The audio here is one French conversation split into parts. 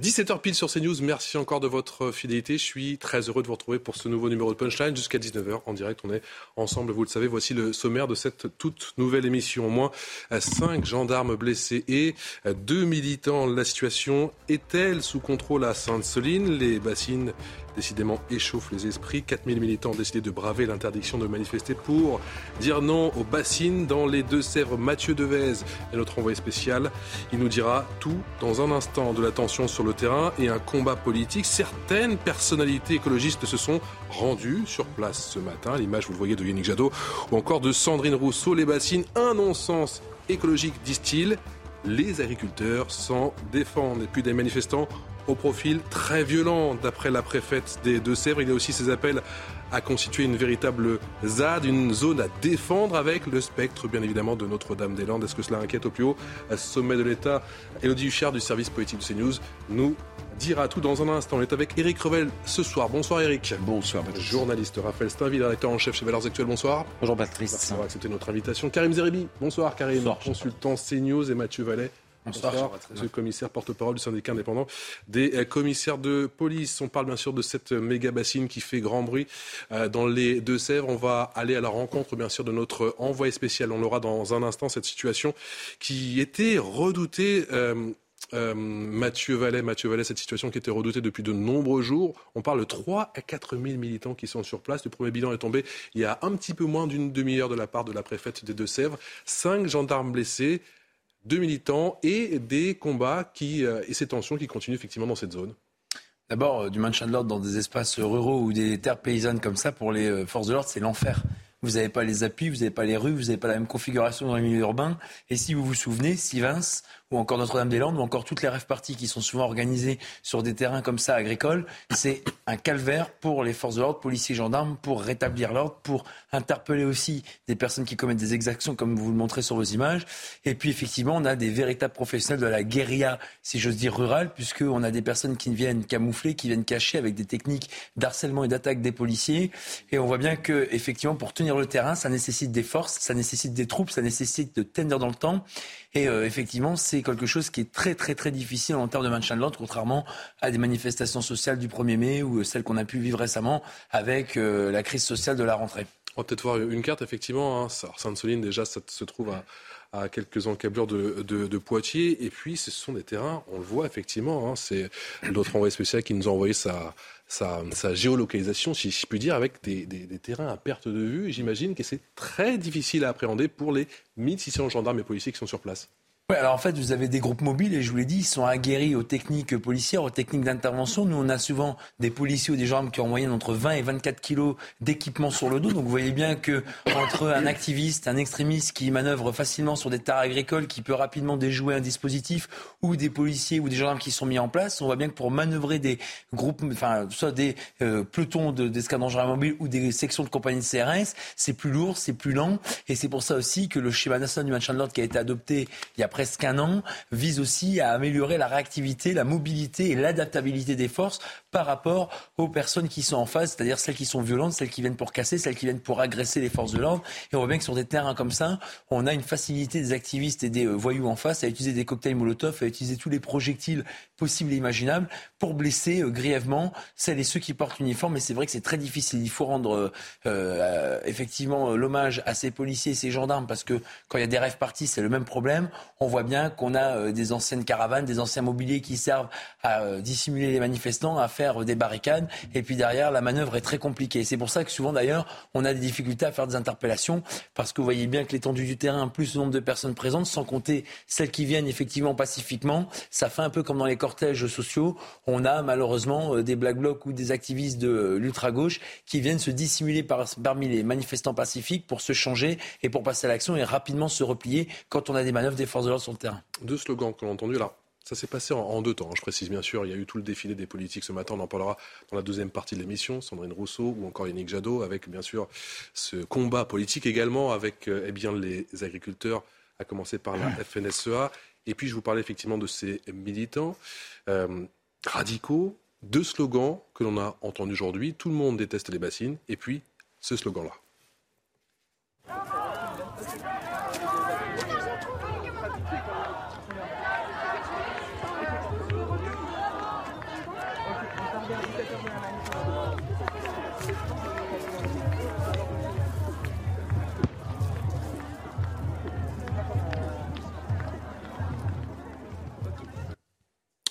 17h pile sur CNews, merci encore de votre fidélité. Je suis très heureux de vous retrouver pour ce nouveau numéro de Punchline jusqu'à 19h en direct. On est ensemble, vous le savez. Voici le sommaire de cette toute nouvelle émission. Au moins 5 gendarmes blessés et deux militants. La situation est-elle sous contrôle à Sainte-Soline? Les bassines décidément échauffe les esprits. 4000 militants ont décidé de braver l'interdiction de manifester pour dire non aux bassines dans les Deux-Sèvres. Mathieu Devez est notre envoyé spécial. Il nous dira tout dans un instant de la tension sur le terrain et un combat politique. Certaines personnalités écologistes se sont rendues sur place ce matin. L'image, vous le voyez, de Yannick Jadot ou encore de Sandrine Rousseau. Les bassines, un non-sens écologique, disent-ils. Les agriculteurs s'en défendent. Et puis des manifestants au profil très violent, d'après la préfète des Deux-Sèvres. Il y a aussi ces appels à constituer une véritable ZAD, une zone à défendre avec le spectre, bien évidemment, de Notre-Dame-des-Landes. Est-ce que cela inquiète au plus haut sommet de l'État? Elodie Huchard du service politique de CNews nous dira tout dans un instant. On est avec Eric Revel ce soir. Bonsoir Eric. Bonsoir Patrice. Journaliste Raphaël Stainville, rédacteur en chef chez Valeurs Actuelles. Bonsoir. Bonjour Patrice. Merci d'avoir accepté notre invitation. Karim Zeribi. Bonsoir Karim. Bonsoir. Consultant CNews et Mathieu Vallet. Bonsoir, Monsieur le commissaire, porte-parole du syndicat indépendant des euh, commissaires de police. On parle bien sûr de cette méga bassine qui fait grand bruit euh, dans les Deux-Sèvres. On va aller à la rencontre bien sûr de notre envoyé spécial. On aura dans un instant cette situation qui était redoutée. Euh, euh, Mathieu Vallet, Mathieu Vallet, cette situation qui était redoutée depuis de nombreux jours. On parle de 3 à 4 000 militants qui sont sur place. Le premier bilan est tombé il y a un petit peu moins d'une demi-heure de la part de la préfète des Deux-Sèvres. Cinq gendarmes blessés, deux militants et des combats qui, euh, et ces tensions qui continuent effectivement dans cette zone. D'abord, euh, du maintien de l'ordre dans des espaces ruraux ou des terres paysannes comme ça, pour les euh, forces de l'ordre, c'est l'enfer. Vous n'avez pas les appuis, vous n'avez pas les rues, vous n'avez pas la même configuration dans les milieux urbains. Et si vous vous souvenez, Sivins ou encore Notre-Dame-des-Landes ou encore toutes les rêves parties qui sont souvent organisées sur des terrains comme ça agricoles, c'est un calvaire pour les forces de l'ordre, policiers, gendarmes, pour rétablir l'ordre, pour interpeller aussi des personnes qui commettent des exactions comme vous le montrez sur vos images. Et puis effectivement, on a des véritables professionnels de la guérilla, si j'ose dire rurale, puisqu'on a des personnes qui viennent camoufler, qui viennent cacher avec des techniques d'harcèlement et d'attaque des policiers. Et on voit bien que effectivement, pour tenir le terrain, ça nécessite des forces, ça nécessite des troupes, ça nécessite de tenir dans le temps. Et euh, effectivement, c'est quelque chose qui est très très très difficile en termes de maintien de l'ordre, contrairement à des manifestations sociales du 1er mai ou celles qu'on a pu vivre récemment avec euh, la crise sociale de la rentrée. On va peut-être voir une carte, effectivement. Hein. Sainte-Soline, déjà, ça se trouve à, quelques encablures de, Poitiers. Et puis, ce sont des terrains, on le voit effectivement. Hein, c'est notre envoyé spécial qui nous a envoyé sa, sa, sa géolocalisation, si je puis dire, avec des, terrains à perte de vue. J'imagine que c'est très difficile à appréhender pour les 1600 gendarmes et policiers qui sont sur place. Oui, alors en fait, vous avez des groupes mobiles et je vous l'ai dit, ils sont aguerris aux techniques policières, aux techniques d'intervention. Nous, on a souvent des policiers ou des gendarmes qui ont en moyenne entre 20 et 24 kilos d'équipement sur le dos. Donc vous voyez bien que entre un activiste, un extrémiste qui manœuvre facilement sur des terres agricoles, qui peut rapidement déjouer un dispositif, ou des policiers ou des gendarmes qui sont mis en place, on voit bien que pour manœuvrer des groupes, enfin soit des euh, pelotons d'escadrons de, gendarmes mobiles ou des sections de compagnie de CRS, c'est plus lourd, c'est plus lent, et c'est pour ça aussi que le schéma national du maintien de l'ordre qui a été adopté il y a presque un an vise aussi à améliorer la réactivité, la mobilité et l'adaptabilité des forces par rapport aux personnes qui sont en face, c'est-à-dire celles qui sont violentes, celles qui viennent pour casser, celles qui viennent pour agresser les forces de l'ordre. Et on voit bien que sur des terrains comme ça, on a une facilité des activistes et des euh, voyous en face à utiliser des cocktails Molotov, à utiliser tous les projectiles possibles et imaginables pour blesser euh, grièvement celles et ceux qui portent l'uniforme. Et c'est vrai que c'est très difficile. Il faut rendre euh, effectivement l'hommage à ces policiers et ces gendarmes parce que quand il y a des rêves partis, c'est le même problème. Voit bien qu'on a des anciennes caravanes, des anciens mobiliers qui servent à dissimuler les manifestants, à faire des barricades. Et puis derrière, la manœuvre est très compliquée. C'est pour ça que souvent d'ailleurs, on a des difficultés à faire des interpellations parce que vous voyez bien que l'étendue du terrain, plus le nombre de personnes présentes, sans compter celles qui viennent effectivement pacifiquement, ça fait un peu comme dans les cortèges sociaux. On a malheureusement des black blocs ou des activistes de l'ultra-gauche qui viennent se dissimuler par, parmi les manifestants pacifiques pour se changer et pour passer à l'action et rapidement se replier quand on a des manœuvres des forces de l'ordre sur le terrain. Deux slogans qu'on a entendus là. Ça s'est passé en, deux temps, hein, je précise bien sûr. Il y a eu tout le défilé des politiques ce matin, on en parlera dans la deuxième partie de l'émission. Sandrine Rousseau ou encore Yannick Jadot, avec bien sûr ce combat politique également avec euh, eh bien, les agriculteurs, à commencer par la FNSEA. Et puis je vous parlais effectivement de ces militants euh, radicaux. Deux slogans que l'on a entendus aujourd'hui. Tout le monde déteste les bassines. Et puis ce slogan-là.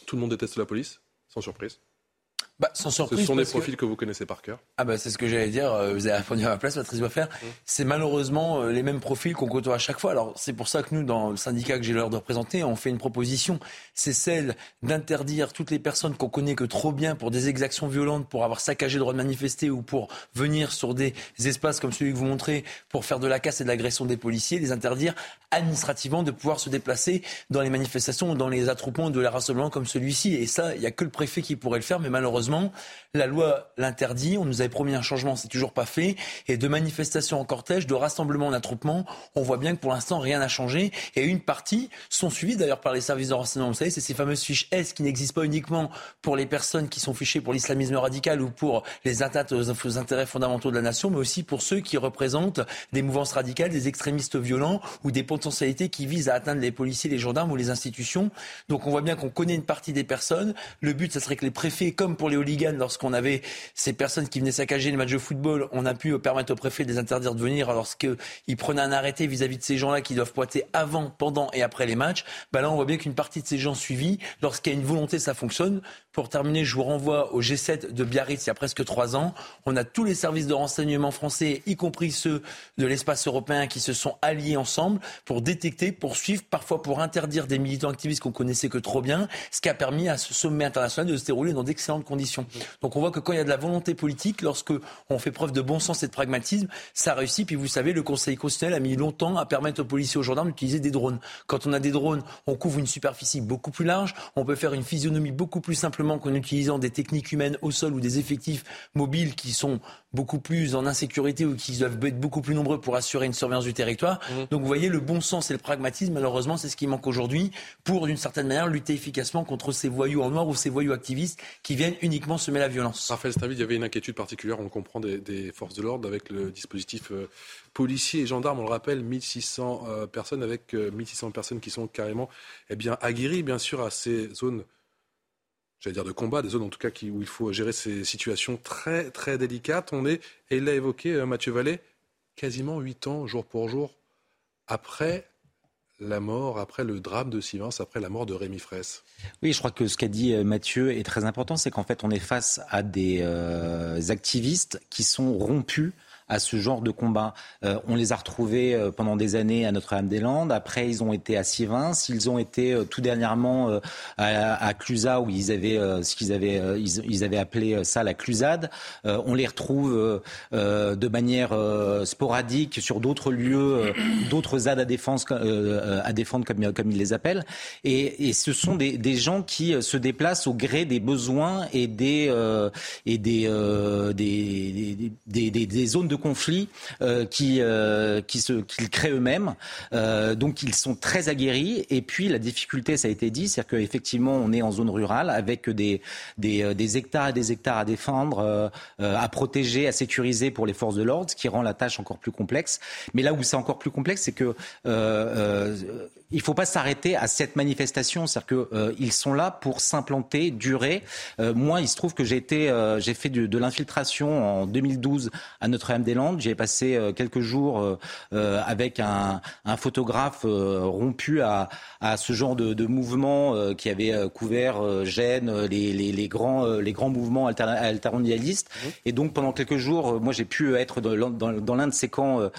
Tout le monde déteste la police, sans surprise. Bah, sans surprise. Ce sont des profils que... vous connaissez par cœur. Ah bah c'est ce que j'allais dire. Euh, vous avez répondu à ma place, Patrice Boisfer. Mmh. C'est malheureusement euh, les mêmes profils qu'on côtoie à chaque fois. Alors c'est pour ça que nous, dans le syndicat que j'ai l'heure de représenter, on fait une proposition. C'est celle d'interdire toutes les personnes qu'on connaît que trop bien pour des exactions violentes, pour avoir saccagé le droit de manifester ou pour venir sur des espaces comme celui que vous montrez pour faire de la casse et de l'agression des policiers, les interdire administrativement de pouvoir se déplacer dans les manifestations ou dans les attroupements de la rassemblement comme celui-ci. Et ça, il n'y a que le préfet qui pourrait le faire, mais malheureusement, la loi l'interdit. On nous avait promis un changement, c'est toujours pas fait. Et de manifestations en cortège, de rassemblements en attroupement, on voit bien que pour l'instant, rien n'a changé. Et une partie sont suivies d'ailleurs par les services de renseignement. Vous savez, c'est ces fameuses fiches S qui n'existent pas uniquement pour les personnes qui sont fichées pour l'islamisme radical ou pour les atteintes aux, intérêts fondamentaux de la nation, mais aussi pour ceux qui représentent des mouvances radicales, des extrémistes violents ou des potentialités qui visent à atteindre les policiers, les gendarmes ou les institutions. Donc on voit bien qu'on connaît une partie des personnes. Le but, ce serait que les préfets, comme pour les hooligans, lorsqu'on avait ces personnes qui venaient saccager les matchs de football, on a pu permettre aux préfets de les interdire de venir lorsqu'ils prenaient un arrêté vis-à-vis de ces gens-là qui doivent pointer avant, pendant et après les matchs. Bah là, on voit bien qu'une partie de ces gens suivis, lorsqu'il y a une volonté, ça fonctionne. Pour terminer, je vous renvoie au G7 de Biarritz il y a presque trois ans. On a tous les services de renseignement français, y compris ceux de l'espace européen, qui se sont alliés ensemble pour détecter, pour suivre, parfois pour interdire des militants activistes qu'on connaissait que trop bien, ce qui a permis à ce sommet international de se dérouler dans d'excellentes conditions. Donc on voit que quand il y a de la volonté politique, lorsque on fait preuve de bon sens et de pragmatisme, ça réussit. Puis vous savez, le Conseil constitutionnel a mis longtemps à permettre aux policiers et aux gendarmes d'utiliser des drones. Quand on a des drones, on couvre une superficie beaucoup plus large, on peut faire une physionomie beaucoup plus simplement qu'en utilisant des techniques humaines au sol ou des effectifs mobiles qui sont beaucoup plus en insécurité ou qui doivent être beaucoup plus nombreux pour assurer une surveillance du territoire. Mmh. Donc vous voyez, le bon sens et le pragmatisme, malheureusement, c'est ce qui manque aujourd'hui pour, d'une certaine manière, lutter efficacement contre ces voyous en noir ou ces voyous activistes qui viennent uniquement semer la violence. Raphaël Stavid, il y avait une inquiétude particulière, on le comprend, des, forces de l'ordre avec le dispositif euh, policier et gendarme, on le rappelle, 1600 euh, personnes avec 1600 euh, personnes qui sont carrément eh bien, aguerries, bien sûr, à ces zones j'allais dire de combat, des zones en tout cas où il faut gérer ces situations très très délicates. On est, et il l'a évoqué Mathieu Vallée, quasiment huit ans jour pour jour après la mort, après le drame de Sivens, après la mort de Rémi Fraisse. Oui, je crois que ce qu'a dit euh, Mathieu est très important, c'est qu'en fait on est face à des euh, activistes qui sont rompus à ce genre de combat. Euh, on les a retrouvés euh, pendant des années à Notre-Dame-des-Landes. Après, ils ont été à Sivins. Ils ont été euh, tout dernièrement à, à Clusa où ils avaient ce qu'ils avaient ils, avaient appelé ça la Clusade. on les retrouve de manière sporadique sur d'autres lieux, d'autres ZAD à défendre comme ils les appellent. Et, et ce sont des, des, gens qui se déplacent au gré des besoins et des et des, des, des, des, des zones de conflits euh, qui, euh, qui qu'ils créent eux-mêmes. Euh, donc ils sont très aguerris. Et puis la difficulté, ça a été dit, c'est qu'effectivement on est en zone rurale avec des, des, des, hectares et des hectares à défendre, à protéger, à sécuriser pour les forces de l'ordre, ce qui rend la tâche encore plus complexe. Mais là où c'est encore plus complexe, c'est que il ne faut pas s'arrêter à cette manifestation. C'est-à-dire qu'ils sont là pour s'implanter, durer. moi, il se trouve que j'ai j'ai fait de, de l'infiltration en 2012 à Notre-Dame des Landes. J'ai passé euh, quelques jours euh, euh, avec un, photographe rompu à, ce genre de, mouvement qui avait couvert Gênes, les, grands, les grands mouvements altermondialistes. Mmh. Et donc pendant quelques jours, moi j'ai pu être dans, l'un de ces camps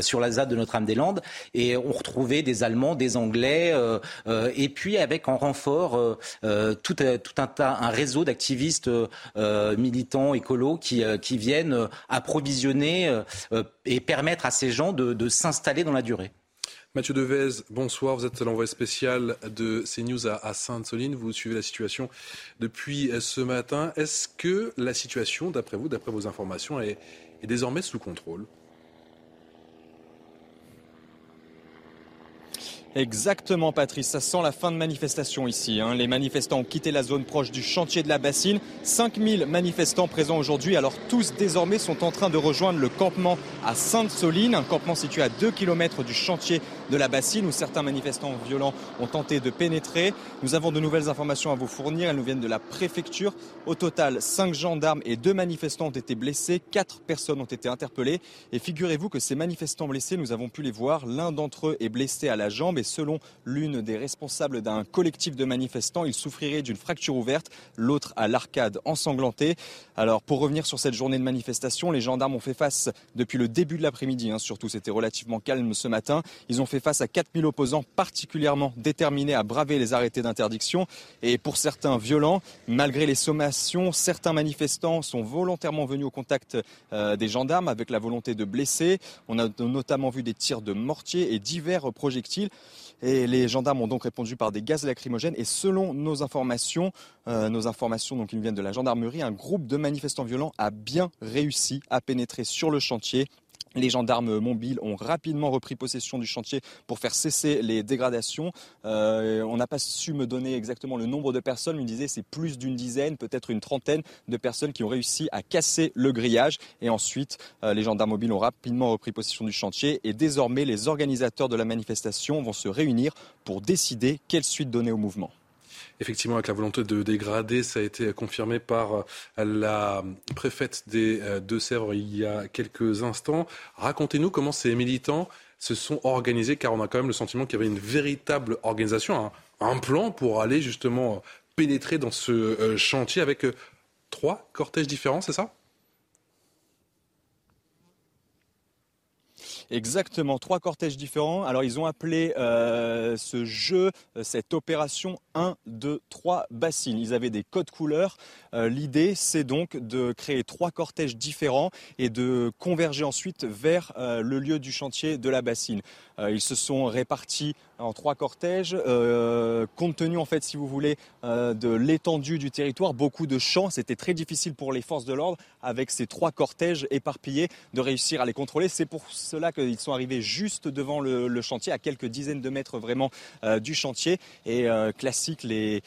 sur la ZAD de Notre-Dame-des-Landes et on retrouvait des Allemands, des Anglais, et puis avec en renfort tout, tout un, un réseau d'activistes militants, écolos qui, qui viennent approvisionner euh, euh, et permettre à ces gens de, s'installer dans la durée. Mathieu Devez, bonsoir. Vous êtes l'envoyé spécial de CNews à, Sainte-Soline. Vous suivez la situation depuis ce matin. Est-ce que la situation, d'après vous, d'après vos informations, est désormais sous contrôle? Exactement, Patrice. Ça sent la fin de manifestation ici. Hein. Les manifestants ont quitté la zone proche du chantier de la bassine. 5000 manifestants présents aujourd'hui. Alors tous désormais sont en train de rejoindre le campement à Sainte-Soline, un campement situé à 2 km du chantier de la bassine où certains manifestants violents ont tenté de pénétrer. Nous avons de nouvelles informations à vous fournir. Elles nous viennent de la préfecture. Au total, 5 gendarmes et 2 manifestants ont été blessés. 4 personnes ont été interpellées. Et figurez-vous que ces manifestants blessés, nous avons pu les voir. L'un d'entre eux est blessé à la jambe et selon l'une des responsables d'un collectif de manifestants, il souffrirait d'une fracture ouverte, l'autre à l'arcade ensanglantée. Alors pour revenir sur cette journée de manifestation, les gendarmes ont fait face depuis le début de l'après-midi, hein, surtout c'était relativement calme ce matin, ils ont fait face à 4000 opposants particulièrement déterminés à braver les arrêtés d'interdiction et pour certains violents, malgré les sommations, certains manifestants sont volontairement venus au contact euh, des gendarmes avec la volonté de blesser. On a notamment vu des tirs de mortier et divers projectiles. Et les gendarmes ont donc répondu par des gaz lacrymogènes. Et selon nos informations, euh, nos informations donc, qui nous viennent de la gendarmerie, un groupe de manifestants violents a bien réussi à pénétrer sur le chantier les gendarmes mobiles ont rapidement repris possession du chantier pour faire cesser les dégradations. Euh, on n'a pas su me donner exactement le nombre de personnes. On me disait c'est plus d'une dizaine, peut-être une trentaine de personnes qui ont réussi à casser le grillage. Et ensuite, euh, les gendarmes mobiles ont rapidement repris possession du chantier. Et désormais, les organisateurs de la manifestation vont se réunir pour décider quelle suite donner au mouvement effectivement avec la volonté de dégrader. Ça a été confirmé par euh, la préfète des euh, Deux-Sèvres il y a quelques instants. Racontez-nous comment ces militants se sont organisés, car on a quand même le sentiment qu'il y avait une véritable organisation, un, plan pour aller justement pénétrer dans ce euh, chantier avec trois cortèges différents, c'est ça? Exactement, trois cortèges différents. Alors ils ont appelé euh, ce jeu, euh, cette opération 1, 2, 3 bassines. Ils avaient des codes couleurs. Euh, l'idée, c'est donc de créer trois cortèges différents et de converger ensuite vers le lieu du chantier de la bassine. Ils se sont répartis en trois cortèges, compte tenu en fait, si vous voulez, de l'étendue du territoire, beaucoup de champs. C'était très difficile pour les forces de l'ordre avec ces trois cortèges éparpillés de réussir à les contrôler. C'est pour cela que ils sont arrivés juste devant le, chantier, à quelques dizaines de mètres vraiment euh, du chantier. Et euh, classique, les,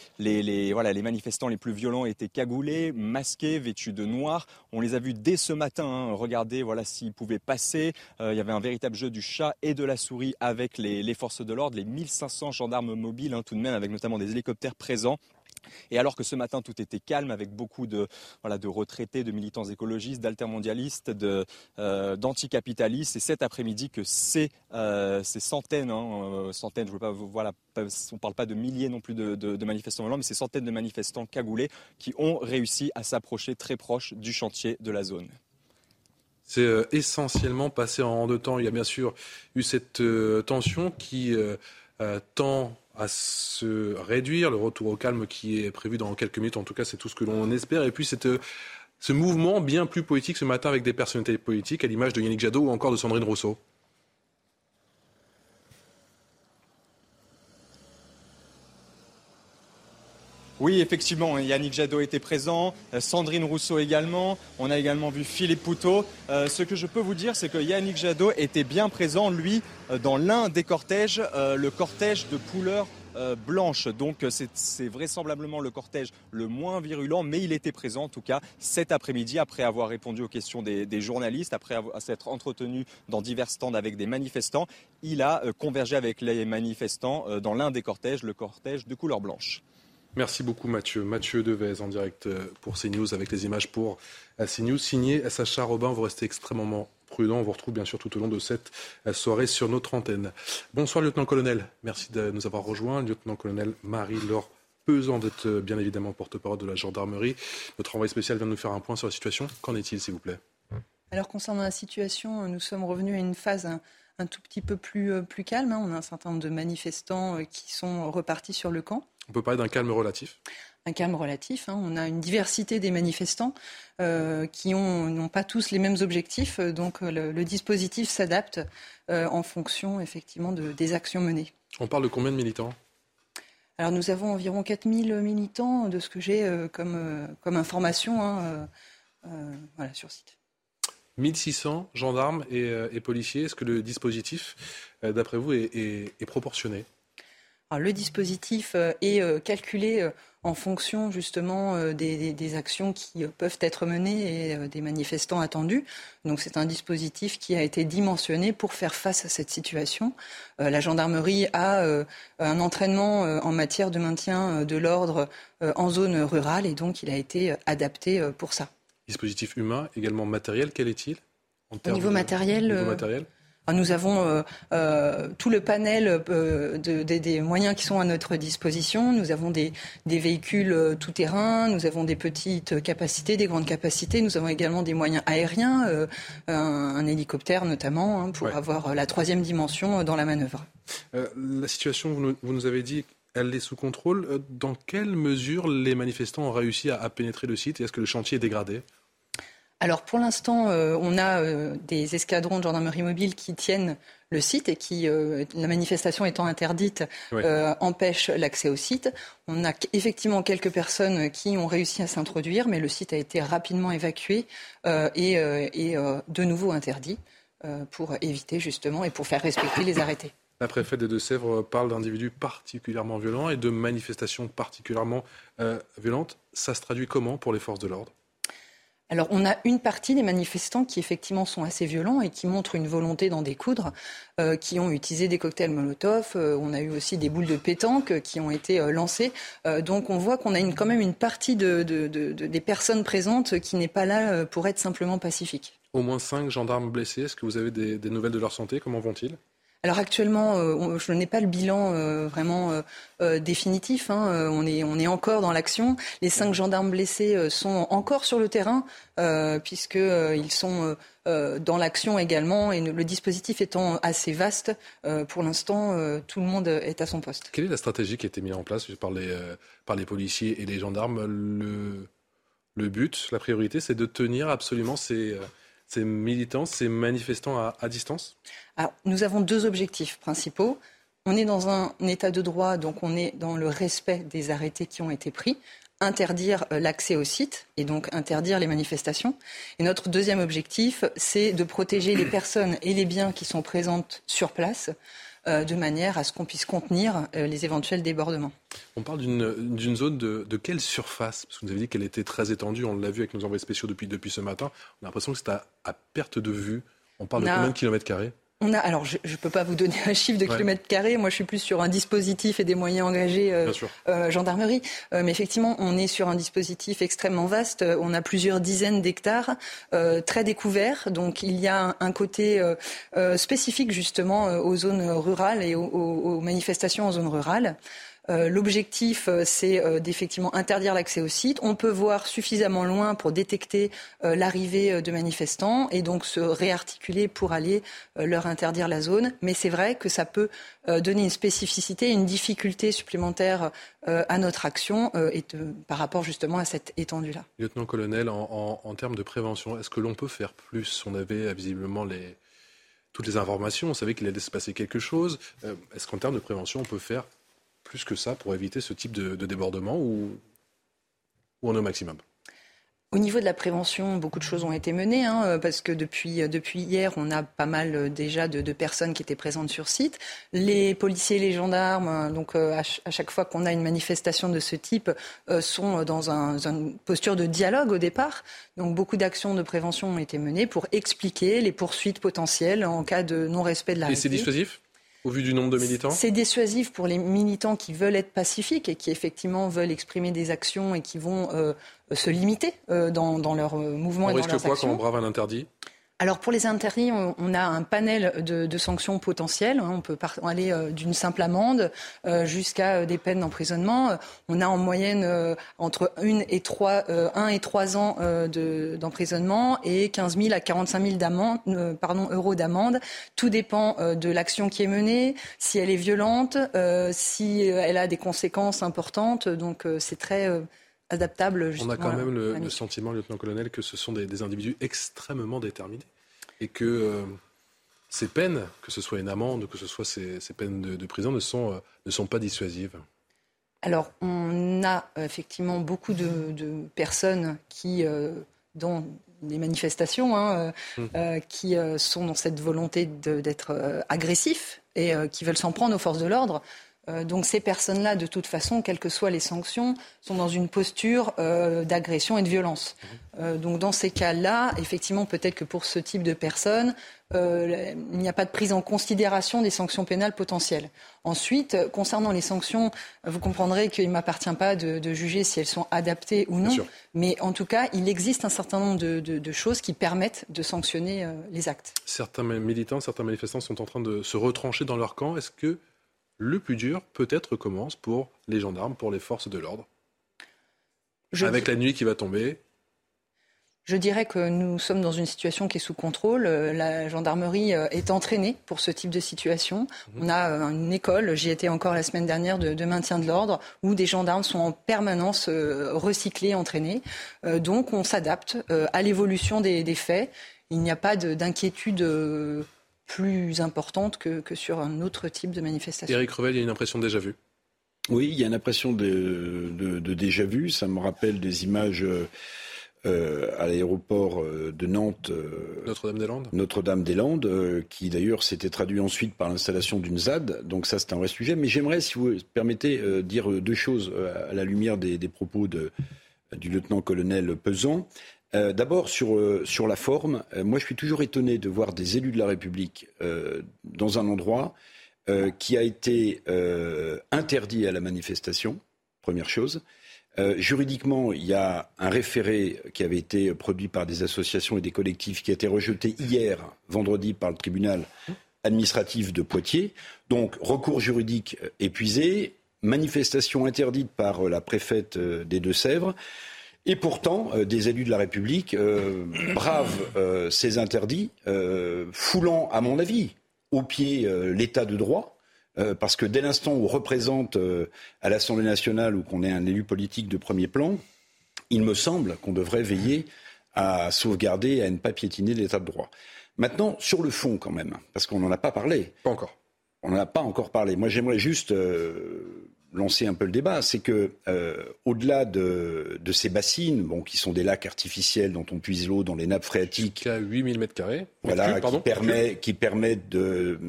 manifestants les plus violents étaient cagoulés, masqués, vêtus de noir. On les a vus dès ce matin. Hein. Regardez, voilà s'ils pouvaient passer. Euh, il y avait un véritable jeu du chat et de la souris avec les, forces de l'ordre, les 1500 gendarmes mobiles, hein, tout de même, avec notamment des hélicoptères présents. Et alors que ce matin tout était calme avec beaucoup de, de retraités, de militants écologistes, d'altermondialistes, euh, d'anticapitalistes, c'est cet après-midi que ces, euh, ces centaines, hein, euh, centaines, voilà, on ne parle pas de milliers non plus de, de, manifestants violents, mais ces centaines de manifestants cagoulés qui ont réussi à s'approcher très proche du chantier de la zone. C'est essentiellement passé en deux temps. Il y a bien sûr eu cette tension qui tend à se réduire, le retour au calme qui est prévu dans quelques minutes, en tout cas c'est tout ce que l'on espère, et puis ce mouvement bien plus politique ce matin avec des personnalités politiques, à l'image de Yannick Jadot ou encore de Sandrine Rousseau. Oui, effectivement, Yannick Jadot était présent, euh, Sandrine Rousseau également, on a également vu Philippe Poutot. Euh, ce que je peux vous dire, c'est que Yannick Jadot était bien présent, lui, euh, dans l'un des cortèges, le cortège de couleur blanche. Donc c'est vraisemblablement le cortège le moins virulent, mais il était présent en tout cas cet après-midi après avoir répondu aux questions des, journalistes, après s'être entretenu dans divers stands avec des manifestants. Il a convergé avec les manifestants dans l'un des cortèges, le cortège de couleur blanche. Merci beaucoup Mathieu. Mathieu Devez en direct euh, pour CNews avec les images pour euh, CNews. Signé Sacha Robin, vous restez extrêmement prudent. On vous retrouve bien sûr tout au long de cette euh, soirée sur notre antenne. Bonsoir lieutenant-colonel. Merci de nous avoir rejoints. Lieutenant-colonel Marie-Laure Pesant d'être bien évidemment porte-parole de la gendarmerie. Notre envoyé spécial vient de nous faire un point sur la situation. Qu'en est-il s'il vous plaît? Alors concernant la situation, nous sommes revenus à une phase un tout petit peu plus, plus calme. Hein. On a un certain nombre de manifestants qui sont repartis sur le camp. On peut parler d'un calme relatif? Un calme relatif. Hein. On a une diversité des manifestants qui n'ont pas tous les mêmes objectifs, donc le, dispositif s'adapte en fonction effectivement de, des actions menées. On parle de combien de militants? Alors nous avons environ 4000 militants de ce que j'ai euh, comme, euh, comme information hein, euh, voilà, sur site. 1600 gendarmes et, policiers, est-ce que le dispositif, d'après vous, est proportionné? Le dispositif euh, est euh, calculé euh, en fonction justement des, actions qui peuvent être menées et des manifestants attendus. Donc c'est un dispositif qui a été dimensionné pour faire face à cette situation. la gendarmerie a un entraînement en matière de maintien de l'ordre en zone rurale et donc il a été adapté pour ça. Dispositif humain, également matériel, quel est-il Au niveau matériel, matériel nous avons euh, euh, tout le panel euh, des moyens qui sont à notre disposition. Nous avons des, véhicules tout-terrain, nous avons des petites capacités, des grandes capacités. Nous avons également des moyens aériens, un, hélicoptère notamment, hein, pour avoir la troisième dimension dans la manœuvre. la situation, vous nous, avez dit, elle est sous contrôle. Dans quelle mesure les manifestants ont réussi à, à pénétrer le site et est-ce que le chantier est dégradé? Alors pour l'instant, euh, on a euh, des escadrons de gendarmerie mobile qui tiennent le site et qui, euh, la manifestation étant interdite, empêchent l'accès au site. On a effectivement quelques personnes qui ont réussi à s'introduire, mais le site a été rapidement évacué et, et de nouveau interdit pour éviter justement et pour faire respecter les arrêtés. La préfète des Deux-Sèvres parle d'individus particulièrement violents et de manifestations particulièrement violentes. Ça se traduit comment pour les forces de l'ordre? Alors, on a une partie des manifestants qui effectivement sont assez violents et qui montrent une volonté d'en découdre, euh, qui ont utilisé des cocktails Molotov. Euh, on a eu aussi des boules de pétanque qui ont été euh, lancées. donc, on voit qu'on a quand même une partie de, des personnes présentes qui n'est pas là pour être simplement pacifique. Au moins cinq gendarmes blessés. Est-ce que vous avez des nouvelles de leur santé? Comment vont-ils? Alors actuellement, euh, je n'ai pas le bilan euh, vraiment euh, définitif. Hein, on, est, encore dans l'action. Les cinq gendarmes blessés sont encore sur le terrain puisqu'ils sont dans l'action également. Et le dispositif étant assez vaste, pour l'instant, tout le monde est à son poste. Quelle est la stratégie qui a été mise en place par les, par les policiers et les gendarmes? Le but, la priorité, c'est de tenir absolument ces ces militants, ces manifestants à, distance Alors, Nous avons deux objectifs principaux. On est dans un état de droit, donc on est dans le respect des arrêtés qui ont été pris interdire euh, l'accès au site et donc interdire les manifestations. Et notre deuxième objectif, c'est de protéger les personnes et les biens qui sont présentes sur place de manière à ce qu'on puisse contenir euh, les éventuels débordements. On parle d'une zone de, quelle surface? Parce que vous avez dit qu'elle était très étendue, on l'a vu avec nos envoyés spéciaux depuis, depuis ce matin. On a l'impression que c'est à, à, perte de vue. On parle de combien de kilomètres carrés? On a, alors, je ne peux pas vous donner un chiffre de kilomètres carrés. Moi, je suis plus sur un dispositif et des moyens engagés euh, euh gendarmerie. Euh, mais effectivement, on est sur un dispositif extrêmement vaste. On a plusieurs dizaines d'hectares, euh, très découverts. Donc, il y a un, côté spécifique justement aux zones rurales et aux, aux manifestations en zone rurale. Euh, l'objectif, euh, c'est euh, d'effectivement interdire l'accès au site. On peut voir suffisamment loin pour détecter l'arrivée de manifestants et donc se réarticuler pour aller leur interdire la zone. Mais c'est vrai que ça peut donner une spécificité, une difficulté supplémentaire à notre action et par rapport justement à cette étendue-là. Lieutenant-colonel, en, termes de prévention, est-ce que l'on peut faire plus? On avait visiblement toutes les informations, on savait qu'il allait se passer quelque chose. Est-ce qu'en termes de prévention, on peut faire plus que ça pour éviter ce type de, débordement ou, ou on est au maximum? Au niveau de la prévention, beaucoup de choses ont été menées, hein, parce que depuis, depuis hier, on a pas mal euh, déjà de, personnes qui étaient présentes sur site. Les policiers, les gendarmes, donc euh, à, chaque fois qu'on a une manifestation de ce type, euh, sont dans une posture de dialogue au départ. Donc beaucoup d'actions de prévention ont été menées pour expliquer les poursuites potentielles en cas de non-respect de la Et c'est dissuasif? Au vu du nombre de militants C'est dissuasif pour les militants qui veulent être pacifiques et qui effectivement veulent exprimer des actions et qui vont euh, se limiter euh, dans, dans, leur euh, mouvement on et risque dans leurs quoi actions. quand on brave un interdit? Alors pour les interdits, on, a un panel de, sanctions potentielles. Hein. On peut aller euh, d'une simple amende euh, jusqu'à euh, des peines d'emprisonnement. On a en moyenne entre 1 et 3, 1 et 3 ans d'emprisonnement et 15 000 à 45 000 pardon, euros d'amende. Tout dépend de l'action qui est menée, si elle est violente, si elle a des conséquences importantes. Donc c'est très adaptable. On a quand même le, sentiment, lieutenant-colonel, que ce sont des, individus extrêmement déterminés et que euh, ces peines, que ce soit une amende, que ce soit ces, peines de, prison, ne sont, euh, ne sont pas dissuasives. Alors, on a effectivement beaucoup de, personnes qui, euh, dans les manifestations, hein, hum. qui sont dans cette volonté d'être agressifs et qui veulent s'en prendre aux forces de l'ordre. Euh, donc ces personnes-là, de toute façon, quelles que soient les sanctions, sont dans une posture euh, d'agression et de violence. Mhm. Euh, donc dans ces cas-là, effectivement, peut-être que pour ce type de personnes, il n'y a pas de prise en considération des sanctions pénales potentielles. Ensuite, concernant les sanctions, vous comprendrez qu'il ne m'appartient pas de, juger si elles sont adaptées ou non. Mais en tout cas, il existe un certain nombre de, choses qui permettent de sanctionner les actes. Certains militants, certains manifestants sont en train de se retrancher dans leur camp. Est-ce que le plus dur peut-être commence pour les gendarmes, pour les forces de l'ordre. Avec la nuit qui va tomber. Je dirais que nous sommes dans une situation qui est sous contrôle. La gendarmerie euh, est entraînée pour ce type de situation. Mhm. On a euh, une école, j'y étais encore la semaine dernière, de, maintien de l'ordre, où des gendarmes sont en permanence euh, recyclés, entraînés. Donc on s'adapte à l'évolution des, faits. Il n'y a pas d'inquiétude plus importante que, sur un autre type de manifestation. Éric Revel, il y a une impression déjà vue. Oui, il y a une impression de, de, déjà vu. Ça me rappelle des images euh, à l'aéroport euh, de Nantes. Euh, Notre-Dame-des-Landes? Notre-Dame-des-Landes, qui d'ailleurs s'était traduit ensuite par l'installation d'une ZAD. Donc ça, c'est un vrai sujet. Mais j'aimerais, si vous permettez, dire deux choses à la lumière des, des propos de, du lieutenant-colonel Pesant. Euh, d'abord, sur, euh, sur la forme, euh, moi je suis toujours étonné de voir des élus de la République dans un endroit qui a été interdit à la manifestation, première chose. juridiquement, il y a un référé qui avait été produit par des associations et des collectifs qui a été rejeté hier, vendredi, par le tribunal administratif de Poitiers. Donc, recours juridique épuisé, manifestation interdite par la préfète des Deux-Sèvres. Et pourtant, euh, des élus de la République euh, bravent euh, ces interdits, foulant, à mon avis, au pied l'état de droit. parce que dès l'instant où on représente à l'Assemblée nationale ou qu'on est un élu politique de premier plan, il me semble qu'on devrait veiller à sauvegarder, à ne pas piétiner l'état de droit. Maintenant, sur le fond quand même, parce qu'on n'en a pas parlé. Pas encore. On n'en a pas encore parlé. Moi, j'aimerais juste lancer un peu le débat, c'est que euh, au-delà de, ces bassines, bon, qui sont des lacs artificiels dont on puise l'eau dans les nappes phréatiques, à 8000 mètres carrés, voilà, qui, permet, qui permettent de,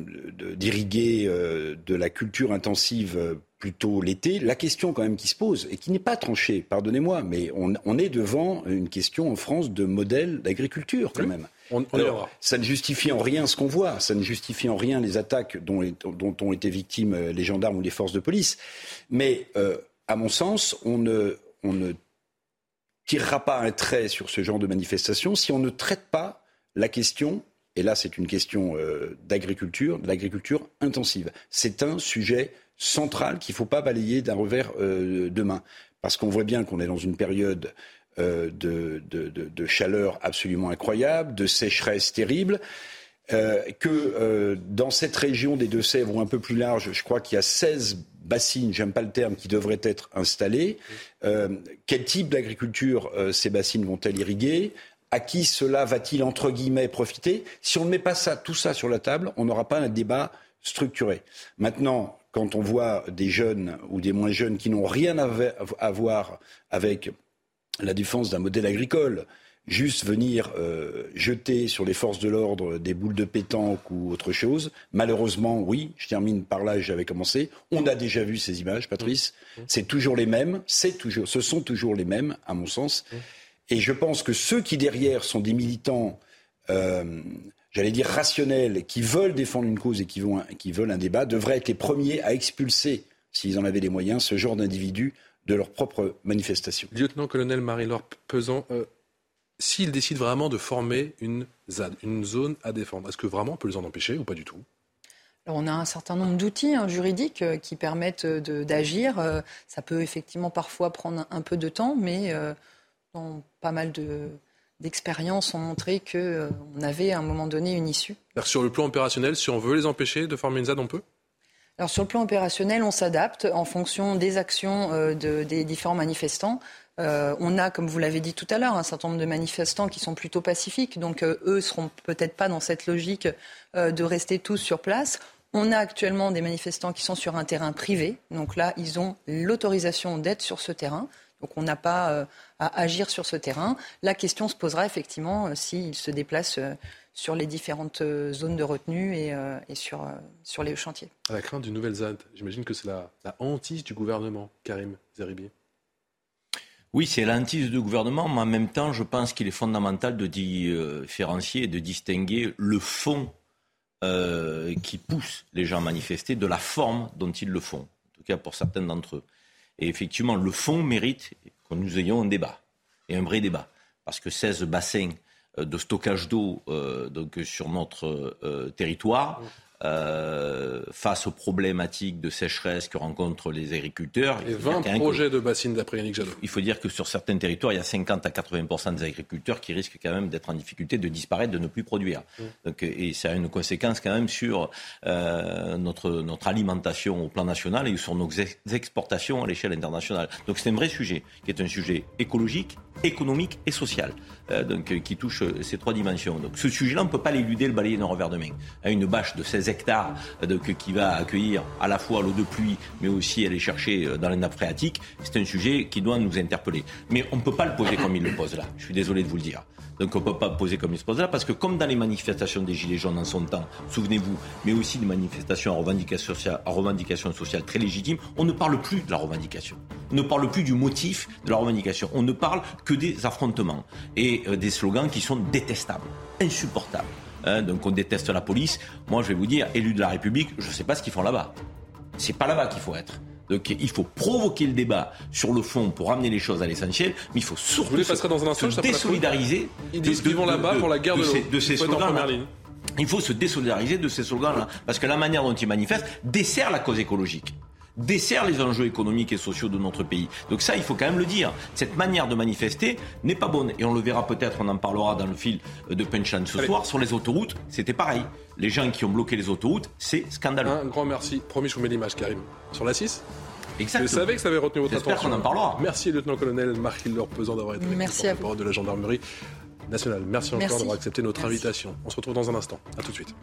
d'irriguer euh, de la culture intensive euh, plutôt l'été, la question quand même qui se pose, et qui n'est pas tranchée, pardonnez-moi, mais on, est devant une question en France de modèle d'agriculture quand même. On, ça ne justifie en rien ce qu'on voit, ça ne justifie en rien les attaques dont, dont, ont été victimes euh, les gendarmes ou les forces de police. Mais euh, à mon sens, on ne, on ne tirera pas un trait sur ce genre de manifestation si on ne traite pas la question et là c'est une question euh, d'agriculture, de l'agriculture intensive. C'est un sujet centrale qu'il ne faut pas balayer d'un revers euh, de main. Parce qu'on voit bien qu'on est dans une période euh, de, chaleur absolument incroyable, de sécheresse terrible. Euh, que dans cette région des Deux-Sèvres ou un peu plus large, je crois qu'il y a 16 bassines, j'aime pas le terme, qui devraient être installées. quel type d'agriculture ces bassines vont-elles irriguer? À qui cela va-t-il entre guillemets profiter? Si on ne met pas ça, tout ça sur la table, on n'aura pas un débat structuré. Maintenant, quand on voit des jeunes ou des moins jeunes qui n'ont rien à voir avec la défense d'un modèle agricole, juste venir euh, jeter sur les forces de l'ordre des boules de pétanque ou autre chose. Malheureusement, oui, je termine par là, j'avais commencé. On a déjà vu ces images, Patrice. C'est toujours les mêmes. C'est toujours, ce sont toujours les mêmes, à mon sens. Et je pense que ceux qui derrière sont des militants euh, j'allais dire rationnels, qui veulent défendre une cause et qui, veulent un débat, devraient être les premiers à expulser, s'ils en avaient les moyens, ce genre d'individus de leur propre manifestation. Lieutenant-colonel Marie-Laure Pesant, euh, s'ils décident vraiment de former une ZAD, une zone à défendre, est-ce que vraiment on peut les en empêcher ou pas du tout? On a un certain nombre d'outils hein, juridiques euh, qui permettent d'agir. Euh, ça peut effectivement parfois prendre un peu de temps, mais euh, pas mal d'expériences ont montré qu'on avait à un moment donné une issue. sur le plan opérationnel, si on veut les empêcher de former une ZAD, on peut? Alors sur le plan opérationnel, on s'adapte en fonction des actions des différents manifestants. Euh, on a, comme vous l'avez dit tout à l'heure, un certain nombre de manifestants qui sont plutôt pacifiques, donc eux eux seront peut-être pas dans cette logique euh, de rester tous sur place. On a actuellement des manifestants qui sont sur un terrain privé, donc là, ils ont l'autorisation d'être sur ce terrain. Donc on n'a pas euh, à agir sur ce terrain. La question se posera effectivement s'ils se déplacent sur les différentes zones de retenue et, sur, les chantiers. À la crainte d'une nouvelle ZAD, j'imagine que c'est la, la hantise du gouvernement, Karim Zeribi. Oui, c'est l'antise du gouvernement, mais en même temps, je pense qu'il est fondamental de différencier et de distinguer le fond euh, qui pousse les gens à manifester de la forme dont ils le font, en tout cas pour certains d'entre eux. Et effectivement, le fond mérite que nous ayons un débat, et un vrai débat, parce que 16 bassins euh, de stockage d'eau euh, donc sur notre territoire, euh, face aux problématiques de sécheresse que rencontrent les agriculteurs. Et 20 projets de bassines d'après Yannick Jadot. Il faut dire que sur certains territoires, il y a 50 à 80% des agriculteurs qui risquent quand même d'être en difficulté, de disparaître, de ne plus produire. Mmh. Donc, et ça a une conséquence quand même sur euh, notre, notre alimentation au plan national et sur nos exportations à l'échelle internationale. Donc c'est un vrai sujet, qui est un sujet écologique, économique et social, euh, donc, qui touche ces trois dimensions. Donc ce sujet-là, on ne peut pas l'éluder, le balayer d'un revers de main. À une bâche de 16 hectares euh, qui va accueillir à la fois l'eau de pluie, mais aussi aller chercher euh, dans les nappes phréatiques, c'est un sujet qui doit nous interpeller. Mais on ne peut pas le poser comme il le pose là. Je suis désolé de vous le dire. Donc on ne peut pas poser comme il se là, parce que comme dans les manifestations des Gilets jaunes en son temps, souvenez-vous, mais aussi des manifestations à revendication sociale, très légitimes, on ne parle plus de la revendication. On ne parle plus du motif de la revendication. On ne parle que des affrontements et euh, des slogans qui sont détestables, insupportables. Hein, donc on déteste la police. Moi, je vais vous dire, élu de la République, je ne sais pas ce qu'ils font là-bas. C'est pas là-bas qu'il faut être. Donc il faut provoquer le débat sur le fond pour ramener les choses à l'essentiel, mais il faut surtout se, dans un se désolidariser. Ils disent qu'ils vont là-bas pour la guerre de, de, de ces slogans. Il faut se désolidariser de ces slogans-là, parce que la manière dont ils manifestent dessert la cause écologique dessert les enjeux économiques et sociaux de notre pays. Donc ça, il faut quand même le dire. Cette manière de manifester n'est pas bonne. Et on le verra peut-être, on en parlera dans le fil de Punchline ce soir. Sur les autoroutes, c'était pareil. Les gens qui ont bloqué les autoroutes, c'est scandaleux. Un grand merci. Promis, je vous mets l'image, Karim. Sur la 6 Exactement. Je savais que ça avait retenu votre attention. qu'on en parlera. Merci, lieutenant-colonel Marc-Hiller Pesant, d'avoir été Merci à vous. de la gendarmerie nationale. Merci encore d'avoir accepté notre invitation. On se retrouve dans un instant. A tout de suite.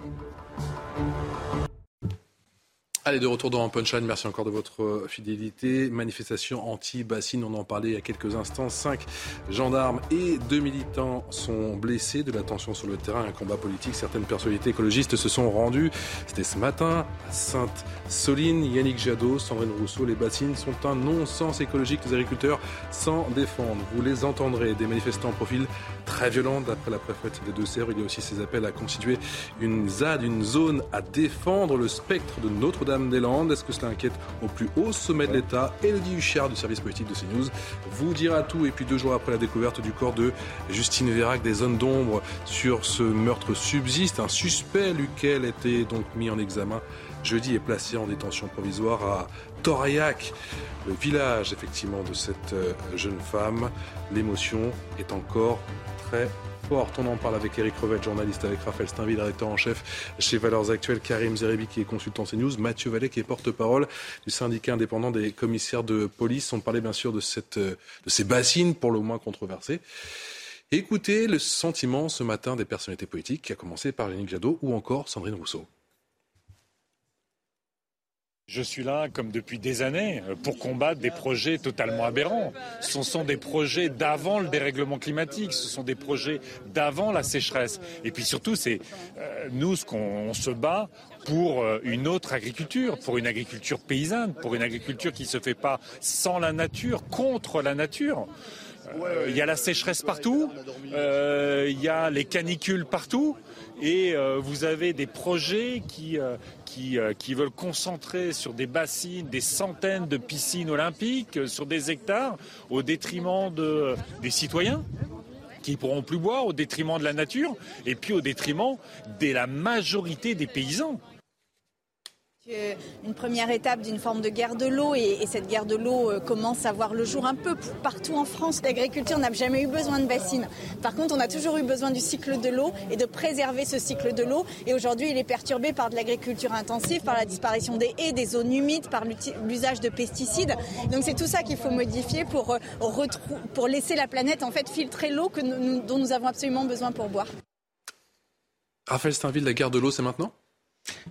Allez, de retour dans Punchline. Merci encore de votre euh, fidélité. Manifestation anti-bassine, on en parlait il y a quelques instants. Cinq gendarmes et deux militants sont blessés de la tension sur le terrain, un combat politique. Certaines personnalités écologistes se sont rendues. C'était ce matin à Sainte-Soline. Yannick Jadot, Sandrine Rousseau, les bassines sont un non-sens écologique. Les agriculteurs s'en défendent. Vous les entendrez. Des manifestants en profil très violent d'après la préfète des Deux-Sèvres. Il y a aussi ces appels à constituer une ZAD, une zone à défendre le spectre de Notre-Dame des landes Est-ce que cela inquiète au plus haut sommet de l'État? Elodie Huchard du service politique de CNews vous dira tout. Et puis deux jours après la découverte du corps de Justine Vérac, des zones d'ombre sur ce meurtre subsiste. Un suspect, lequel était donc mis en examen jeudi et placé en détention provisoire à Toriac, le village effectivement de cette euh, jeune femme. L'émotion est encore très on en parle avec Eric Revet, journaliste, avec Raphaël Steinville, rédacteur en chef chez Valeurs Actuelles, Karim Zeribi qui est consultant CNews, Mathieu Vallet qui est porte-parole du syndicat indépendant des commissaires de police. On parlait bien sûr de, cette, de ces bassines pour le moins controversées. Écoutez le sentiment ce matin des personnalités politiques, qui a commencé par Yannick Jadot ou encore Sandrine Rousseau. Je suis là, comme depuis des années, pour combattre des projets totalement aberrants. Ce sont des projets d'avant le dérèglement climatique, ce sont des projets d'avant la sécheresse. Et puis surtout, c'est euh, nous, ce qu'on se bat pour euh, une autre agriculture, pour une agriculture paysanne, pour une agriculture qui ne se fait pas sans la nature, contre la nature. Euh, il y a la sécheresse partout, il y a les canicules partout, et vous avez des projets qui, euh, qui, veulent concentrer sur des bassines, des centaines de piscines olympiques, euh, sur des hectares, au détriment de, des citoyens qui pourront plus boire au détriment de la nature et puis au détriment de la majorité des paysans une première étape d'une forme de guerre de l'eau et, cette guerre de l'eau euh, commence à voir le jour un peu partout en France. L'agriculture n'a jamais eu besoin de bassines. Par contre, on a toujours eu besoin du cycle de l'eau et de préserver ce cycle de l'eau. Et aujourd'hui, il est perturbé par de l'agriculture intensive, par la disparition des haies, des zones humides, par l'usage de pesticides. Donc c'est tout ça qu'il faut modifier pour, euh, laisser la planète filtrer l'eau dont nous avons absolument besoin pour boire. Raphaël Steinville, la guerre de l'eau, c'est maintenant?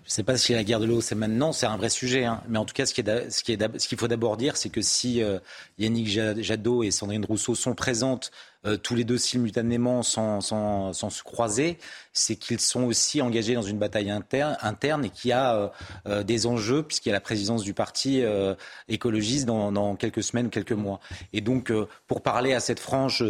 Je ne sais pas si la guerre de l'eau, c'est maintenant, c'est un vrai sujet. Hein. Mais en tout cas, ce qu'il faut d'abord dire, c'est que si euh, Yannick Jadot et Sandrine Rousseau sont présentes euh, tous les deux simultanément sans, se croiser, c'est qu'ils sont aussi engagés dans une bataille interne, et qu'il y a euh, des enjeux, puisqu'il y a la présidence du parti écologiste dans, dans, quelques semaines, quelques mois. Et donc, pour parler à cette frange